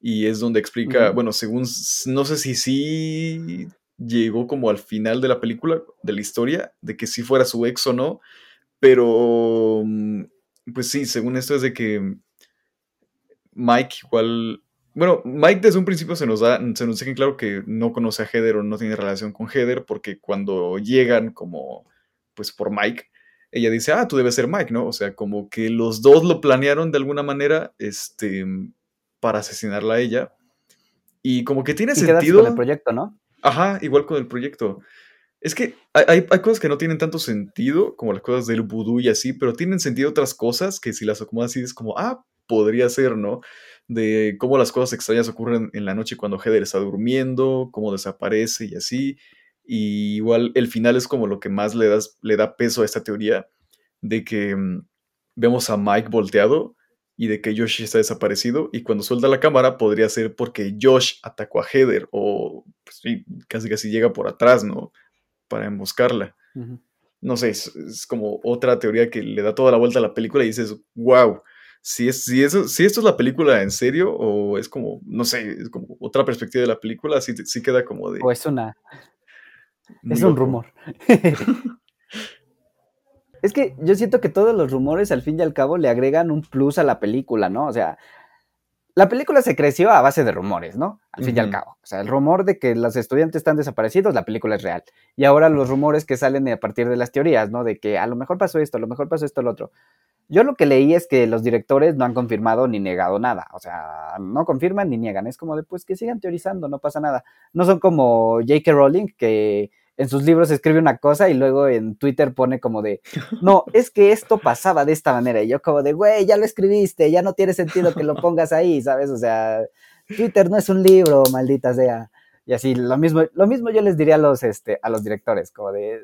y es donde explica, bueno, según, no sé si sí llegó como al final de la película, de la historia, de que si fuera su ex o no, pero mm, pues sí, según esto es de que Mike igual. Bueno, Mike desde un principio se nos da, se nos deja claro que no conoce a Heather o no tiene relación con Heather, porque cuando llegan como, pues por Mike, ella dice, ah, tú debes ser Mike, ¿no? O sea, como que los dos lo planearon de alguna manera, este, para asesinarla a ella. Y como que tiene Y sentido. con el proyecto, ¿no? Ajá, igual con el proyecto. Es que hay, hay- hay cosas que no tienen tanto sentido, como las cosas del vudú y así, pero tienen sentido otras cosas que si las acomodas así es como, ah, podría ser, ¿no? De cómo las cosas extrañas ocurren en la noche cuando Heather está durmiendo, cómo desaparece y así. Y igual el final es como lo que más le, das, le da peso a esta teoría de que mm, vemos a Mike volteado y de que Josh está desaparecido y cuando suelta la cámara podría ser porque Josh atacó a Heather o pues, sí, casi casi llega por atrás, ¿no? Para emboscarla. No sé, es, es como otra teoría que le da toda la vuelta a la película y dices, wow, si, es, si, eso, si esto es la película en serio o es como, no sé, es como otra perspectiva de la película, sí, sí queda como de... O es una, es un rumor. es que yo siento que todos los rumores al fin y al cabo le agregan un plus a la película, ¿no? O sea, la película se creció a base de rumores, ¿no? Al fin y al cabo. O sea, el rumor de que los estudiantes están desaparecidos, la película es real. Y ahora los rumores que salen a partir de las teorías, ¿no? De que a lo mejor pasó esto, a lo mejor pasó esto, lo otro. Yo lo que leí es que los directores no han confirmado ni negado nada. O sea, no confirman ni niegan. Es como de, pues que sigan teorizando, no pasa nada. No son como J.K. Rowling, que en sus libros escribe una cosa y luego en Twitter pone como de, no, es que esto pasaba de esta manera. Y yo como de, güey, ya lo escribiste, ya no tiene sentido que lo pongas ahí, ¿sabes? O sea, Twitter no es un libro, maldita sea. Y así, lo mismo, lo mismo yo les diría a los, este, a los directores, como de,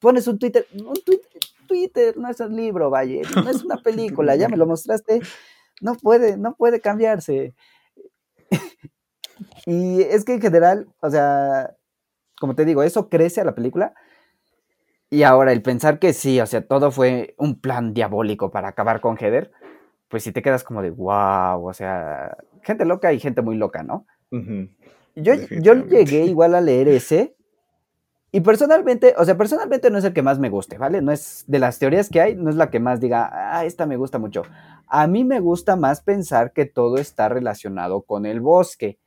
pones un Twitter, un Twitter, Twitter no es un libro, vaya, no es una película, ya me lo mostraste, no puede, no puede cambiarse. y es que en general, o sea, como te digo, eso crece a la película. Y ahora el pensar que sí, o sea, todo fue un plan diabólico para acabar con Heather, pues si te quedas como de wow, o sea, gente loca y gente muy loca, ¿no? Ujú. Yo, yo Definitivamente. llegué igual a leer ese. Y personalmente, o sea, personalmente no es el que más me guste, ¿vale? No es de las teorías que hay, no es la que más diga, ah, esta me gusta mucho. A mí me gusta más pensar que todo está relacionado con el bosque.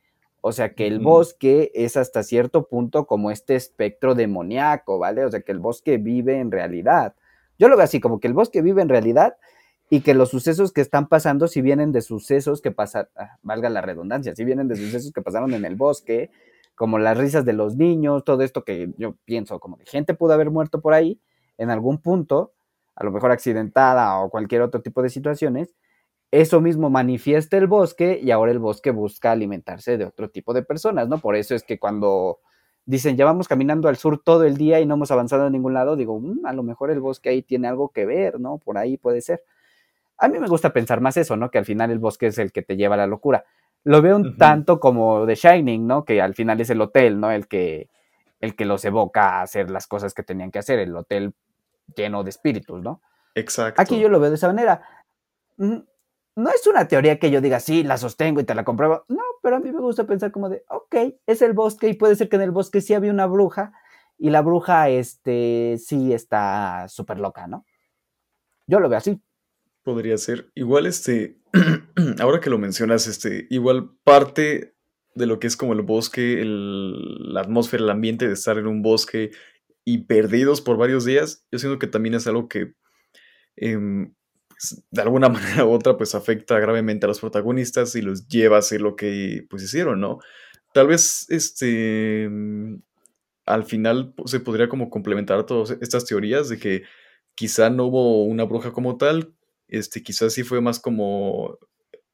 O sea, que el bosque es hasta cierto punto como este espectro demoníaco, ¿vale? O sea, que el bosque vive en realidad. Yo lo veo así, como que el bosque vive en realidad y que los sucesos que están pasando, si vienen de sucesos que pasan, ah, valga la redundancia, si vienen de sucesos que pasaron en el bosque, como las risas de los niños, todo esto que yo pienso, como de gente pudo haber muerto por ahí en algún punto, a lo mejor accidentada o cualquier otro tipo de situaciones, eso mismo manifiesta el bosque y ahora el bosque busca alimentarse de otro tipo de personas, ¿no? Por eso es que cuando dicen, ya vamos caminando al sur todo el día y no hemos avanzado a ningún lado, digo, "Mm, a lo mejor el bosque ahí tiene algo que ver, ¿no? Por ahí puede ser. A mí me gusta pensar más eso, ¿no? Que al final el bosque es el que te lleva a la locura. Lo veo un tanto como The Shining, ¿no? Que al final es el hotel, ¿no? El que, el que los evoca a hacer las cosas que tenían que hacer, el hotel lleno de espíritus, ¿no? Exacto. Aquí yo lo veo de esa manera. No es una teoría que yo diga, sí, la sostengo y te la compruebo. No, pero a mí me gusta pensar como de, ok, es el bosque y puede ser que en el bosque sí había una bruja y la bruja, este, sí está súper loca, ¿no? Yo lo veo así. Podría ser. Igual, este, ahora que lo mencionas, este, igual parte de lo que es como el bosque, el- la atmósfera, el ambiente de estar en un bosque y perdidos por varios días, yo siento que también es algo que em, de alguna manera u otra pues afecta gravemente a los protagonistas y los lleva a hacer lo que pues hicieron, ¿no? Tal vez este mm, al final pues, se podría como complementar todas estas teorías de que quizá no hubo una bruja como tal, este quizás sí fue más como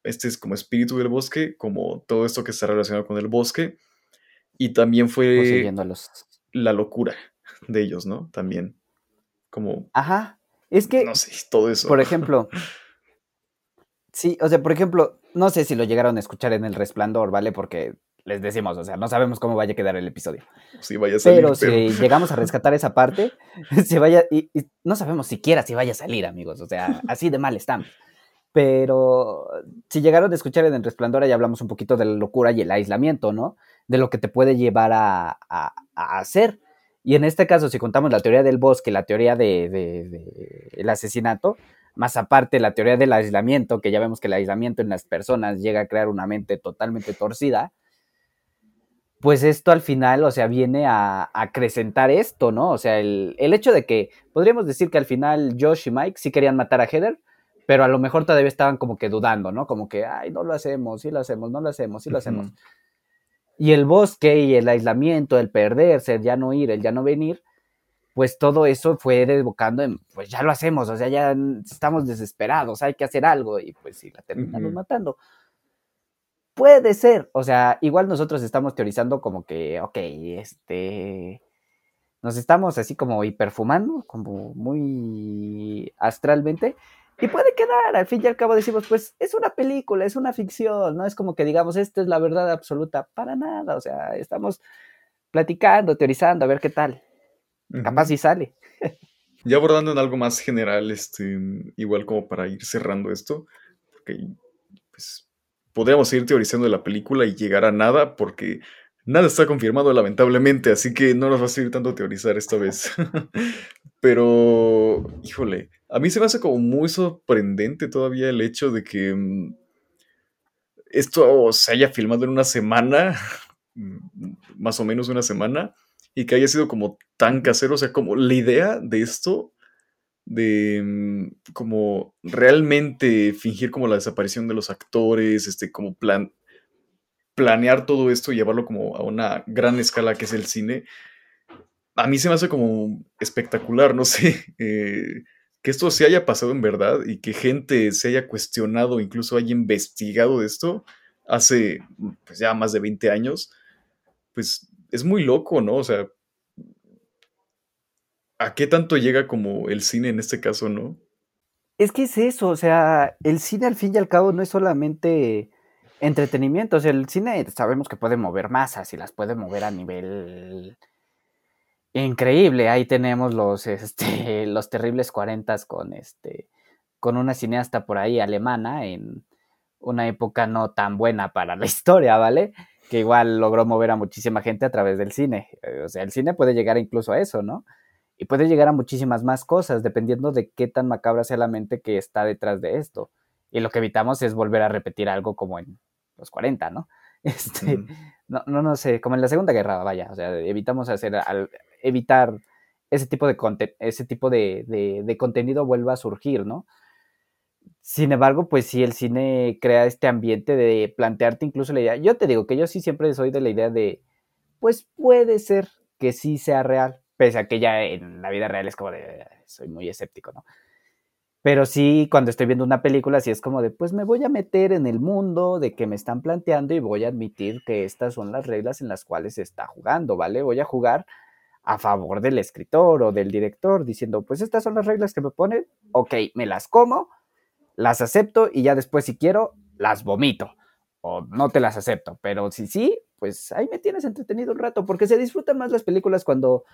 este es como espíritu del bosque, como todo esto que está relacionado con el bosque y también fue Poseyéndolos. la locura de ellos, ¿no? También como Ajá. Es que, no sé, todo eso. por ejemplo, sí, o sea, por ejemplo, no sé si lo llegaron a escuchar en El Resplandor, ¿vale? Porque les decimos, o sea, no sabemos cómo vaya a quedar el episodio. Sí, vaya a salir, Pero si llegamos a rescatar esa parte, se vaya, y, y no sabemos siquiera si vaya a salir, amigos, o sea, así de mal están. Pero si llegaron a escuchar en El Resplandor, ahí hablamos un poquito de la locura y el aislamiento, ¿no? De lo que te puede llevar a, a- a hacer. Y en este caso, si contamos la teoría del bosque, la teoría de, de- el asesinato, más aparte la teoría del aislamiento, que ya vemos que el aislamiento en las personas llega a crear una mente totalmente torcida, pues esto al final, o sea, viene a, acrecentar esto, ¿no? O sea, el, el hecho de que podríamos decir que al final Josh y Mike sí querían matar a Heather, pero a lo mejor todavía estaban como que dudando, ¿no? Como que, ay, no lo hacemos, sí lo hacemos, no lo hacemos, sí lo hacemos. Y el bosque y el aislamiento, el perderse, el ya no ir, el ya no venir, pues todo eso fue desbocando en, pues ya lo hacemos, o sea, ya estamos desesperados, hay que hacer algo, y pues sí, la terminamos Ujú. matando. Puede ser, o sea, igual nosotros estamos teorizando como que, ok, este, nos estamos así como hiperfumando, como muy astralmente, y puede quedar, al fin y al cabo decimos, pues es una película, es una ficción, no es como que digamos, esta es la verdad absoluta, para nada, o sea, estamos platicando, teorizando, a ver qué tal, capaz si sale. Ya abordando en algo más general, este, igual como para ir cerrando esto, porque pues podríamos seguir teorizando de la película y llegar a nada, porque nada está confirmado lamentablemente, así que no nos va a servir tanto teorizar esta vez. Pero, híjole, a mí se me hace como muy sorprendente todavía el hecho de que mm, esto se haya filmado en una semana, mm, más o menos una semana, y que haya sido como tan casero, o sea, como la idea de esto, de mm, como realmente fingir como la desaparición de los actores, este, como plan, planear todo esto y llevarlo como a una gran escala que es el cine, a mí se me hace como espectacular, no sé, eh, que esto se haya pasado en verdad y que gente se haya cuestionado, incluso haya investigado esto hace pues, ya más de 20 años, pues es muy loco, ¿no? O sea, ¿a qué tanto llega como el cine en este caso, no? Es que es eso, o sea, el cine al fin y al cabo no es solamente entretenimiento, el cine sabemos que puede mover masas y las puede mover a nivel increíble. Ahí tenemos los, este, los terribles 40 con este, con una cineasta por ahí alemana en una época no tan buena para la historia, ¿vale? Que igual logró mover a muchísima gente a través del cine. Eh, o sea, el cine puede llegar incluso a eso, ¿no? Y puede llegar a muchísimas más cosas, dependiendo de qué tan macabra sea la mente que está detrás de esto. Y lo que evitamos es volver a repetir algo como en los 40, ¿no? Este, Mm. no, no, no sé, como en la Segunda Guerra, vaya, o sea, evitamos hacer, al, evitar ese tipo, de, ese tipo de, de, de, contenido vuelva a surgir, ¿no? Sin embargo, pues sí, el cine crea este ambiente de plantearte incluso la idea. Yo te digo que yo sí siempre soy de la idea de, pues puede ser que sí sea real, pese a que ya en la vida real es como de, soy muy escéptico, ¿no? Pero sí, cuando estoy viendo una película, sí es como de, pues me voy a meter en el mundo de que me están planteando y voy a admitir que estas son las reglas en las cuales se está jugando, ¿vale? Voy a jugar a favor del escritor o del director, diciendo, pues estas son las reglas que me ponen, ok, me las como, las acepto y ya después si quiero, las vomito. O no te las acepto, pero si sí, pues ahí me tienes entretenido un rato, porque se disfrutan más las películas cuando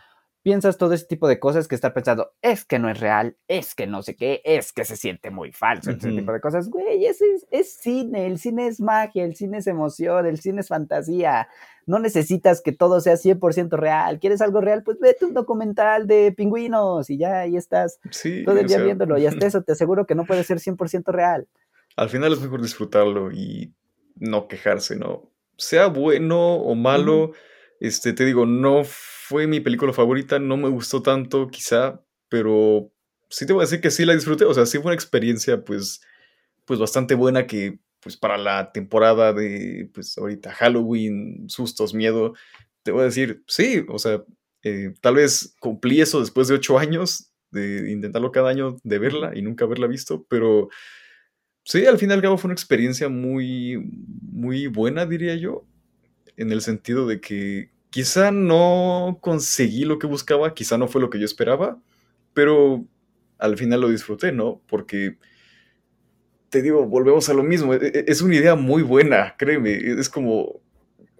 piensas todo ese tipo de cosas que estar pensando, es que no es real, es que no sé qué, es que se siente muy falso, uh -huh. ese tipo de cosas. Güey, es, es, cine, el cine es magia, el cine es emoción, el cine es fantasía. No necesitas que todo sea 100% real. ¿Quieres algo real? Pues vete un documental de pingüinos y ya ahí estás sí, todo el día sea... viéndolo. Y hasta eso te aseguro que no puede ser 100% real. Al final es mejor disfrutarlo y no quejarse, ¿no? Sea bueno o malo, uh -huh. este, te digo, no fue mi película favorita, no me gustó tanto quizá, pero sí te voy a decir que sí la disfruté, o sea, sí fue una experiencia pues, pues bastante buena que pues para la temporada de pues ahorita Halloween, sustos, miedo, te voy a decir, sí, o sea, eh, tal vez cumplí eso después de ocho años de intentarlo cada año de verla y nunca haberla visto, pero sí, al fin y al cabo fue una experiencia muy, muy buena, diría yo, en el sentido de que quizá no conseguí lo que buscaba, quizá no fue lo que yo esperaba, pero al final lo disfruté, ¿no? Porque, te digo, volvemos a lo mismo, es una idea muy buena, créeme, es como...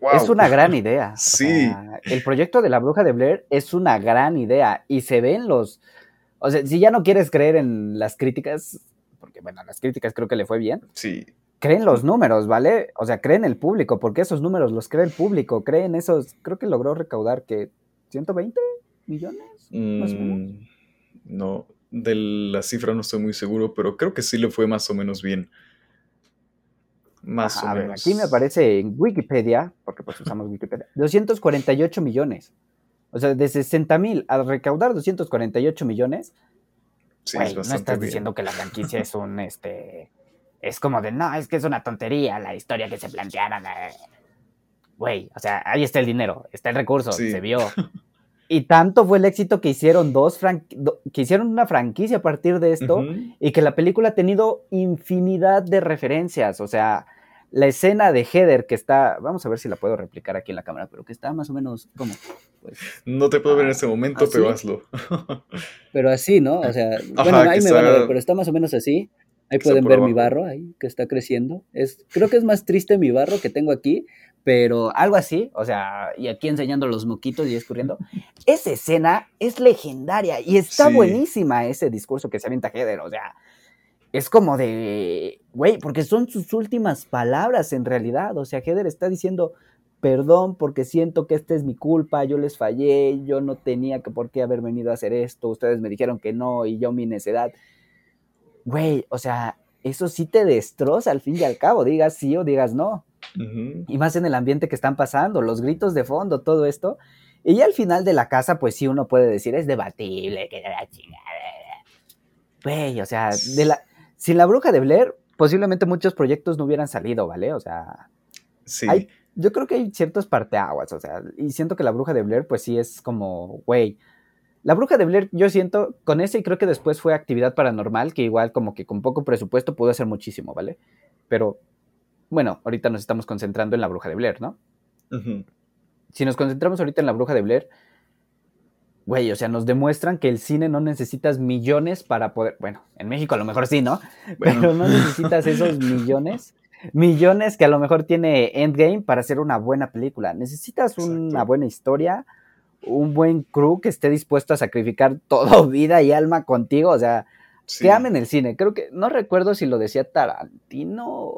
Wow. Es una gran idea. Sí. Sea, el proyecto de la bruja de Blair es una gran idea y se ven los... O sea, si ya no quieres creer en las críticas, porque bueno, las críticas creo que le fue bien. Sí creen los números, ¿vale? O sea, creen el público, porque esos números los cree el público, creen esos, creo que logró recaudar que 120 millones, mm, más o menos. No, de la cifra no estoy muy seguro, pero creo que sí le fue más o menos bien. Más Ajá, o a ver, aquí me aparece en Wikipedia, porque pues usamos Wikipedia, 248 millones. O sea, de 60 mil a recaudar 248 millones, Sí, es no estás bien. diciendo que la franquicia es un, este, es como de, no, es que es una tontería la historia que se plantearon. eh". Güey, o sea, ahí está el dinero, está el recurso, Sí. se vio. Y tanto fue el éxito que hicieron dos fran- que hicieron una franquicia a partir de esto y que la película ha tenido infinidad de referencias. O sea, la escena de Heather que está, vamos a ver si la puedo replicar aquí en la cámara, pero que está más o menos como, pues, No te puedo ver en Ah, este momento, ¿ah, pero hazlo. pero así, ¿no? O sea, Ajá, bueno, ahí me van a ver, pero está más o menos así. Ahí pueden ver mi barro ahí que está creciendo. Es, creo que es más triste mi barro que tengo aquí, pero algo así, o sea, y aquí enseñando los moquitos y escurriendo. Esa escena es legendaria y está Sí. buenísima ese discurso que se avienta Heather, o sea, es como de, güey, porque son sus últimas palabras en realidad, o sea, Heather está diciendo, perdón porque siento que esta es mi culpa, yo les fallé, yo no tenía que por qué haber venido a hacer esto, ustedes me dijeron que no y yo mi necedad. Güey, o sea, eso sí te destroza al fin y al cabo, digas sí o digas no y más en el ambiente que están pasando, los gritos de fondo, todo esto. Y ya al final de la casa, pues sí uno puede decir, es debatible, que la chingada. Güey, o sea, de la, sin la bruja de Blair, posiblemente muchos proyectos no hubieran salido, ¿vale? O sea, Sí. hay- yo creo que hay ciertos parteaguas, o sea, y siento que la bruja de Blair, pues sí es como, güey. La bruja de Blair, yo siento, con ese y creo que después fue actividad paranormal, que igual como que con poco presupuesto pudo hacer muchísimo, ¿vale? Pero, bueno, ahorita nos estamos concentrando en la bruja de Blair, ¿no? Si nos concentramos ahorita en la bruja de Blair, güey, o sea, nos demuestran que el cine no necesitas millones para poder, bueno, en México a lo mejor sí, ¿no? Bueno. Pero no necesitas esos millones, millones que a lo mejor tiene Endgame para hacer una buena película. Necesitas una buena historia, un buen crew que esté dispuesto a sacrificar toda vida y alma contigo, o sea, Sí. que amen el cine. Creo que, no recuerdo si lo decía Tarantino,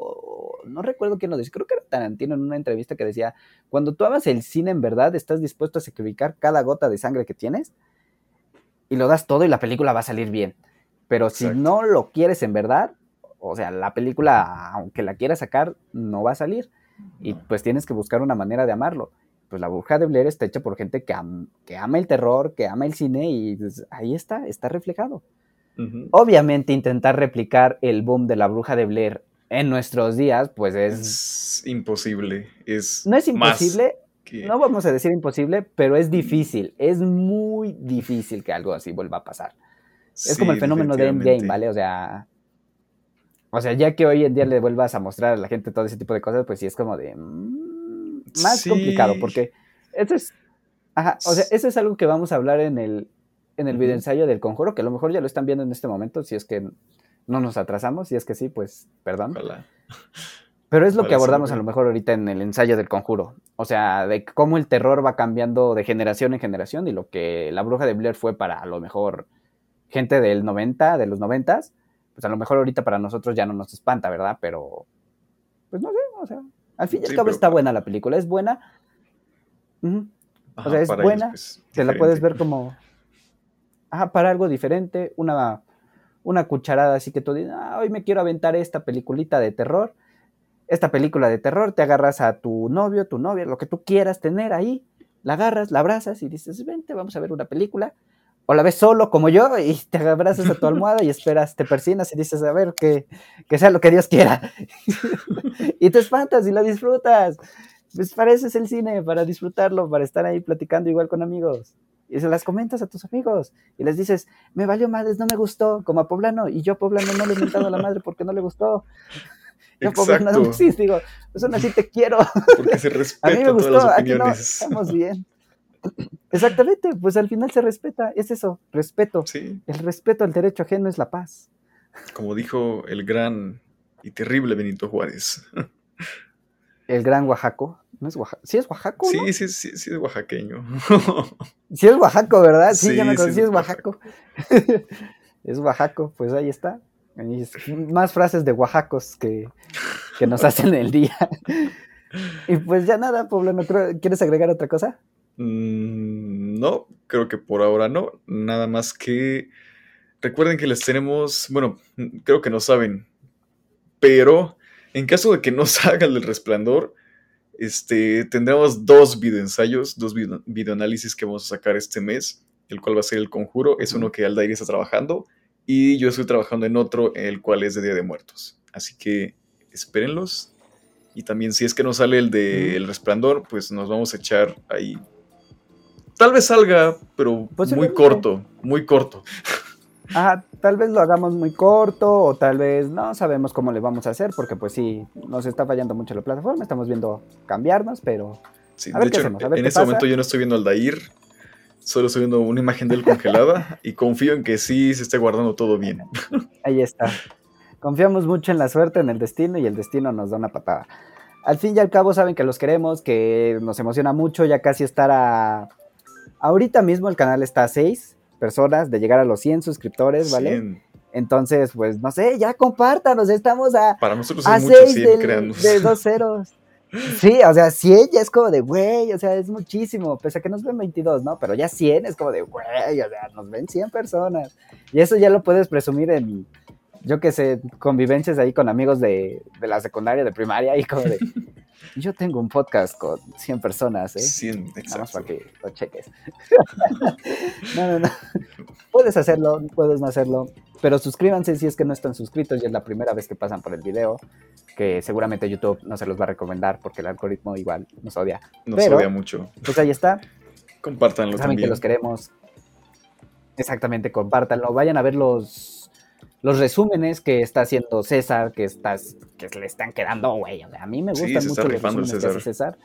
no recuerdo quién lo decía, creo que era Tarantino en una entrevista que decía, cuando tú amas el cine en verdad, estás dispuesto a sacrificar cada gota de sangre que tienes y lo das todo y la película va a salir bien. Pero si no lo quieres en verdad, o sea, la película, aunque la quieras sacar, no va a salir. Y pues tienes que buscar una manera de amarlo. Pues la bruja de Blair está hecha por gente que, am- que ama el terror, que ama el cine y pues, ahí está, está reflejado. Obviamente intentar replicar el boom de la bruja de Blair en nuestros días, pues es... Es imposible. Es No es imposible, que- no vamos a decir imposible, pero es difícil, es muy difícil que algo así vuelva a pasar. Es como el fenómeno de Endgame. ¿vale? O sea, o sea, ya que hoy en día le vuelvas a mostrar a la gente todo ese tipo de cosas, pues sí es como de mm, más Sí. complicado, porque eso es, ajá, o sea, eso es algo que vamos a hablar en el, en el Ujú. video ensayo del conjuro, que a lo mejor ya lo están viendo en este momento, si es que no nos atrasamos, si es que sí, pues perdón. Pero es lo que abordamos a lo mejor ahorita en el ensayo del conjuro. O sea, de cómo el terror va cambiando de generación en generación y lo que la bruja de Blair fue para a lo mejor gente del 90, de los 90, pues a lo mejor ahorita para nosotros ya no nos espanta, ¿verdad? Pero, pues no sé, o sea, al fin y al Sí, cabo está buena la película, es buena. Ajá, sea, es buena, pues, Te la puedes ver como, ajá, para algo diferente, una, una cucharada así que tú dices, ah, hoy me quiero aventar esta peliculita de terror, esta película de terror, te agarras a tu novio, tu novia, lo que tú quieras tener ahí, la agarras, la abrazas y dices, vente, vamos a ver una película. O la ves solo como yo y te abrazas a tu almohada y esperas, te persinas y dices, a ver, que, que sea lo que Dios quiera. y te espantas y la disfrutas. Pues para eso es el cine, para disfrutarlo, para estar ahí platicando igual con amigos. Y se las comentas a tus amigos y les dices, me valió madres, no me gustó, como a Poblano, y yo a Poblano no le he mentado a la madre porque no le gustó. Yo Poblano Exacto. sí, digo, pues aún así te quiero. Porque se A mí me gustó, aquí no, estamos bien. Exactamente, pues al final se respeta, es eso, respeto. Sí, El respeto al derecho ajeno es la paz. como dijo el gran y terrible Benito Juárez. El gran Oaxaco, ¿no es Oaxaco? ¿Sí es Oaxaco? Sí, no? sí, sí, sí es oaxaqueño. Sí es Oaxaco, ¿verdad? Sí, Sí, ya me acuerdo, sí es Oaxaco. es Oaxaco, pues ahí está. Más frases de Oaxacos que, que nos hacen el día. y pues ya nada, creo- ¿quieres agregar otra cosa? Mm, No, creo que por ahora no. Nada más que recuerden que les tenemos, bueno, creo que no saben, pero en caso de que no salga el del resplandor, este, tendremos dos videoensayos, dos video, videoanálisis que vamos a sacar este mes, el cual va a ser el conjuro. Es uno que Aldair está trabajando y yo estoy trabajando en otro, el cual es de Día de Muertos. Así que espérenlos. Y también si es que no sale el de El Resplandor, pues nos vamos a echar ahí. Tal vez salga, pero muy Posiblemente. corto, muy corto. Ajá, tal vez lo hagamos muy corto o tal vez no sabemos cómo le vamos a hacer porque pues sí, nos está fallando mucho la plataforma, estamos viendo cambiarnos, pero Sí, A de ver qué hecho, hacemos, a ver en qué este pasa. momento yo no estoy viendo al Dair, solo estoy viendo una imagen de él congelada y confío en que sí se esté guardando todo bien. ahí está. Confiamos mucho en la suerte, en el destino y el destino nos da una patada. Al fin y al cabo saben que los queremos, que nos emociona mucho ya casi estar a... Ahorita mismo el canal está a 6 personas de llegar a los 100 suscriptores, ¿vale? Cien. Entonces, pues no sé, ya compártanos, estamos a, Para nosotros a es mucho, 6 100, del- de dos ceros. Sí, o sea, 100 ya es como de, güey, o sea, es muchísimo, pese a que nos ven 22, ¿no? Pero ya 100 es como de, güey, o sea, nos ven 100 personas. Y eso ya lo puedes presumir en, yo qué sé, convivencias ahí con amigos de, de la secundaria, de primaria, y como de, yo tengo un podcast con 100 personas, ¿eh? 100, Nada más exacto. para que lo cheques. no, no, no. Puedes hacerlo, puedes no hacerlo. Pero suscríbanse si es que no están suscritos y es la primera vez que pasan por el video. Que seguramente YouTube no se los va a recomendar porque el algoritmo igual nos odia. Nos pero- odia mucho. Pues ahí está. Compártanlo Saben que también. los queremos. Exactamente, compártanlo. Vayan a ver los, los resúmenes que está haciendo César, que, estás, que le están quedando, güey. O sea, a mí me gustan mucho los resúmenes que hace César.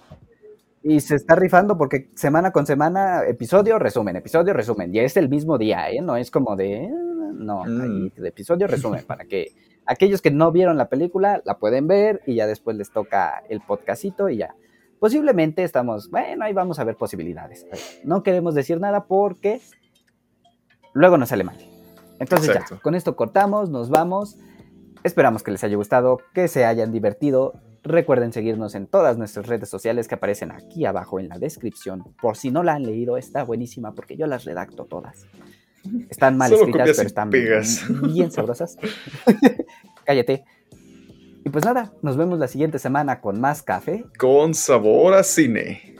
Y se está rifando porque semana con semana, episodio, resumen, episodio, resumen. Y es el mismo día, ¿eh? No es como de. eh, No, Mm. ahí, de episodio, resumen, para que aquellos que no vieron la película la pueden ver y ya después les toca el podcastito y ya. Posiblemente estamos, bueno, ahí vamos a ver posibilidades. No queremos decir nada porque luego nos sale mal. Entonces Exacto. ya, con esto cortamos, nos vamos. Esperamos que les haya gustado, que se hayan divertido. Recuerden seguirnos en todas nuestras redes sociales que aparecen aquí abajo en la descripción. Por si no la han leído, está buenísima porque yo las redacto todas. Están mal Solo escritas, pero están pegas. bien sabrosas. Cállate. Y pues nada, nos vemos la siguiente semana con más café Con sabor a cine.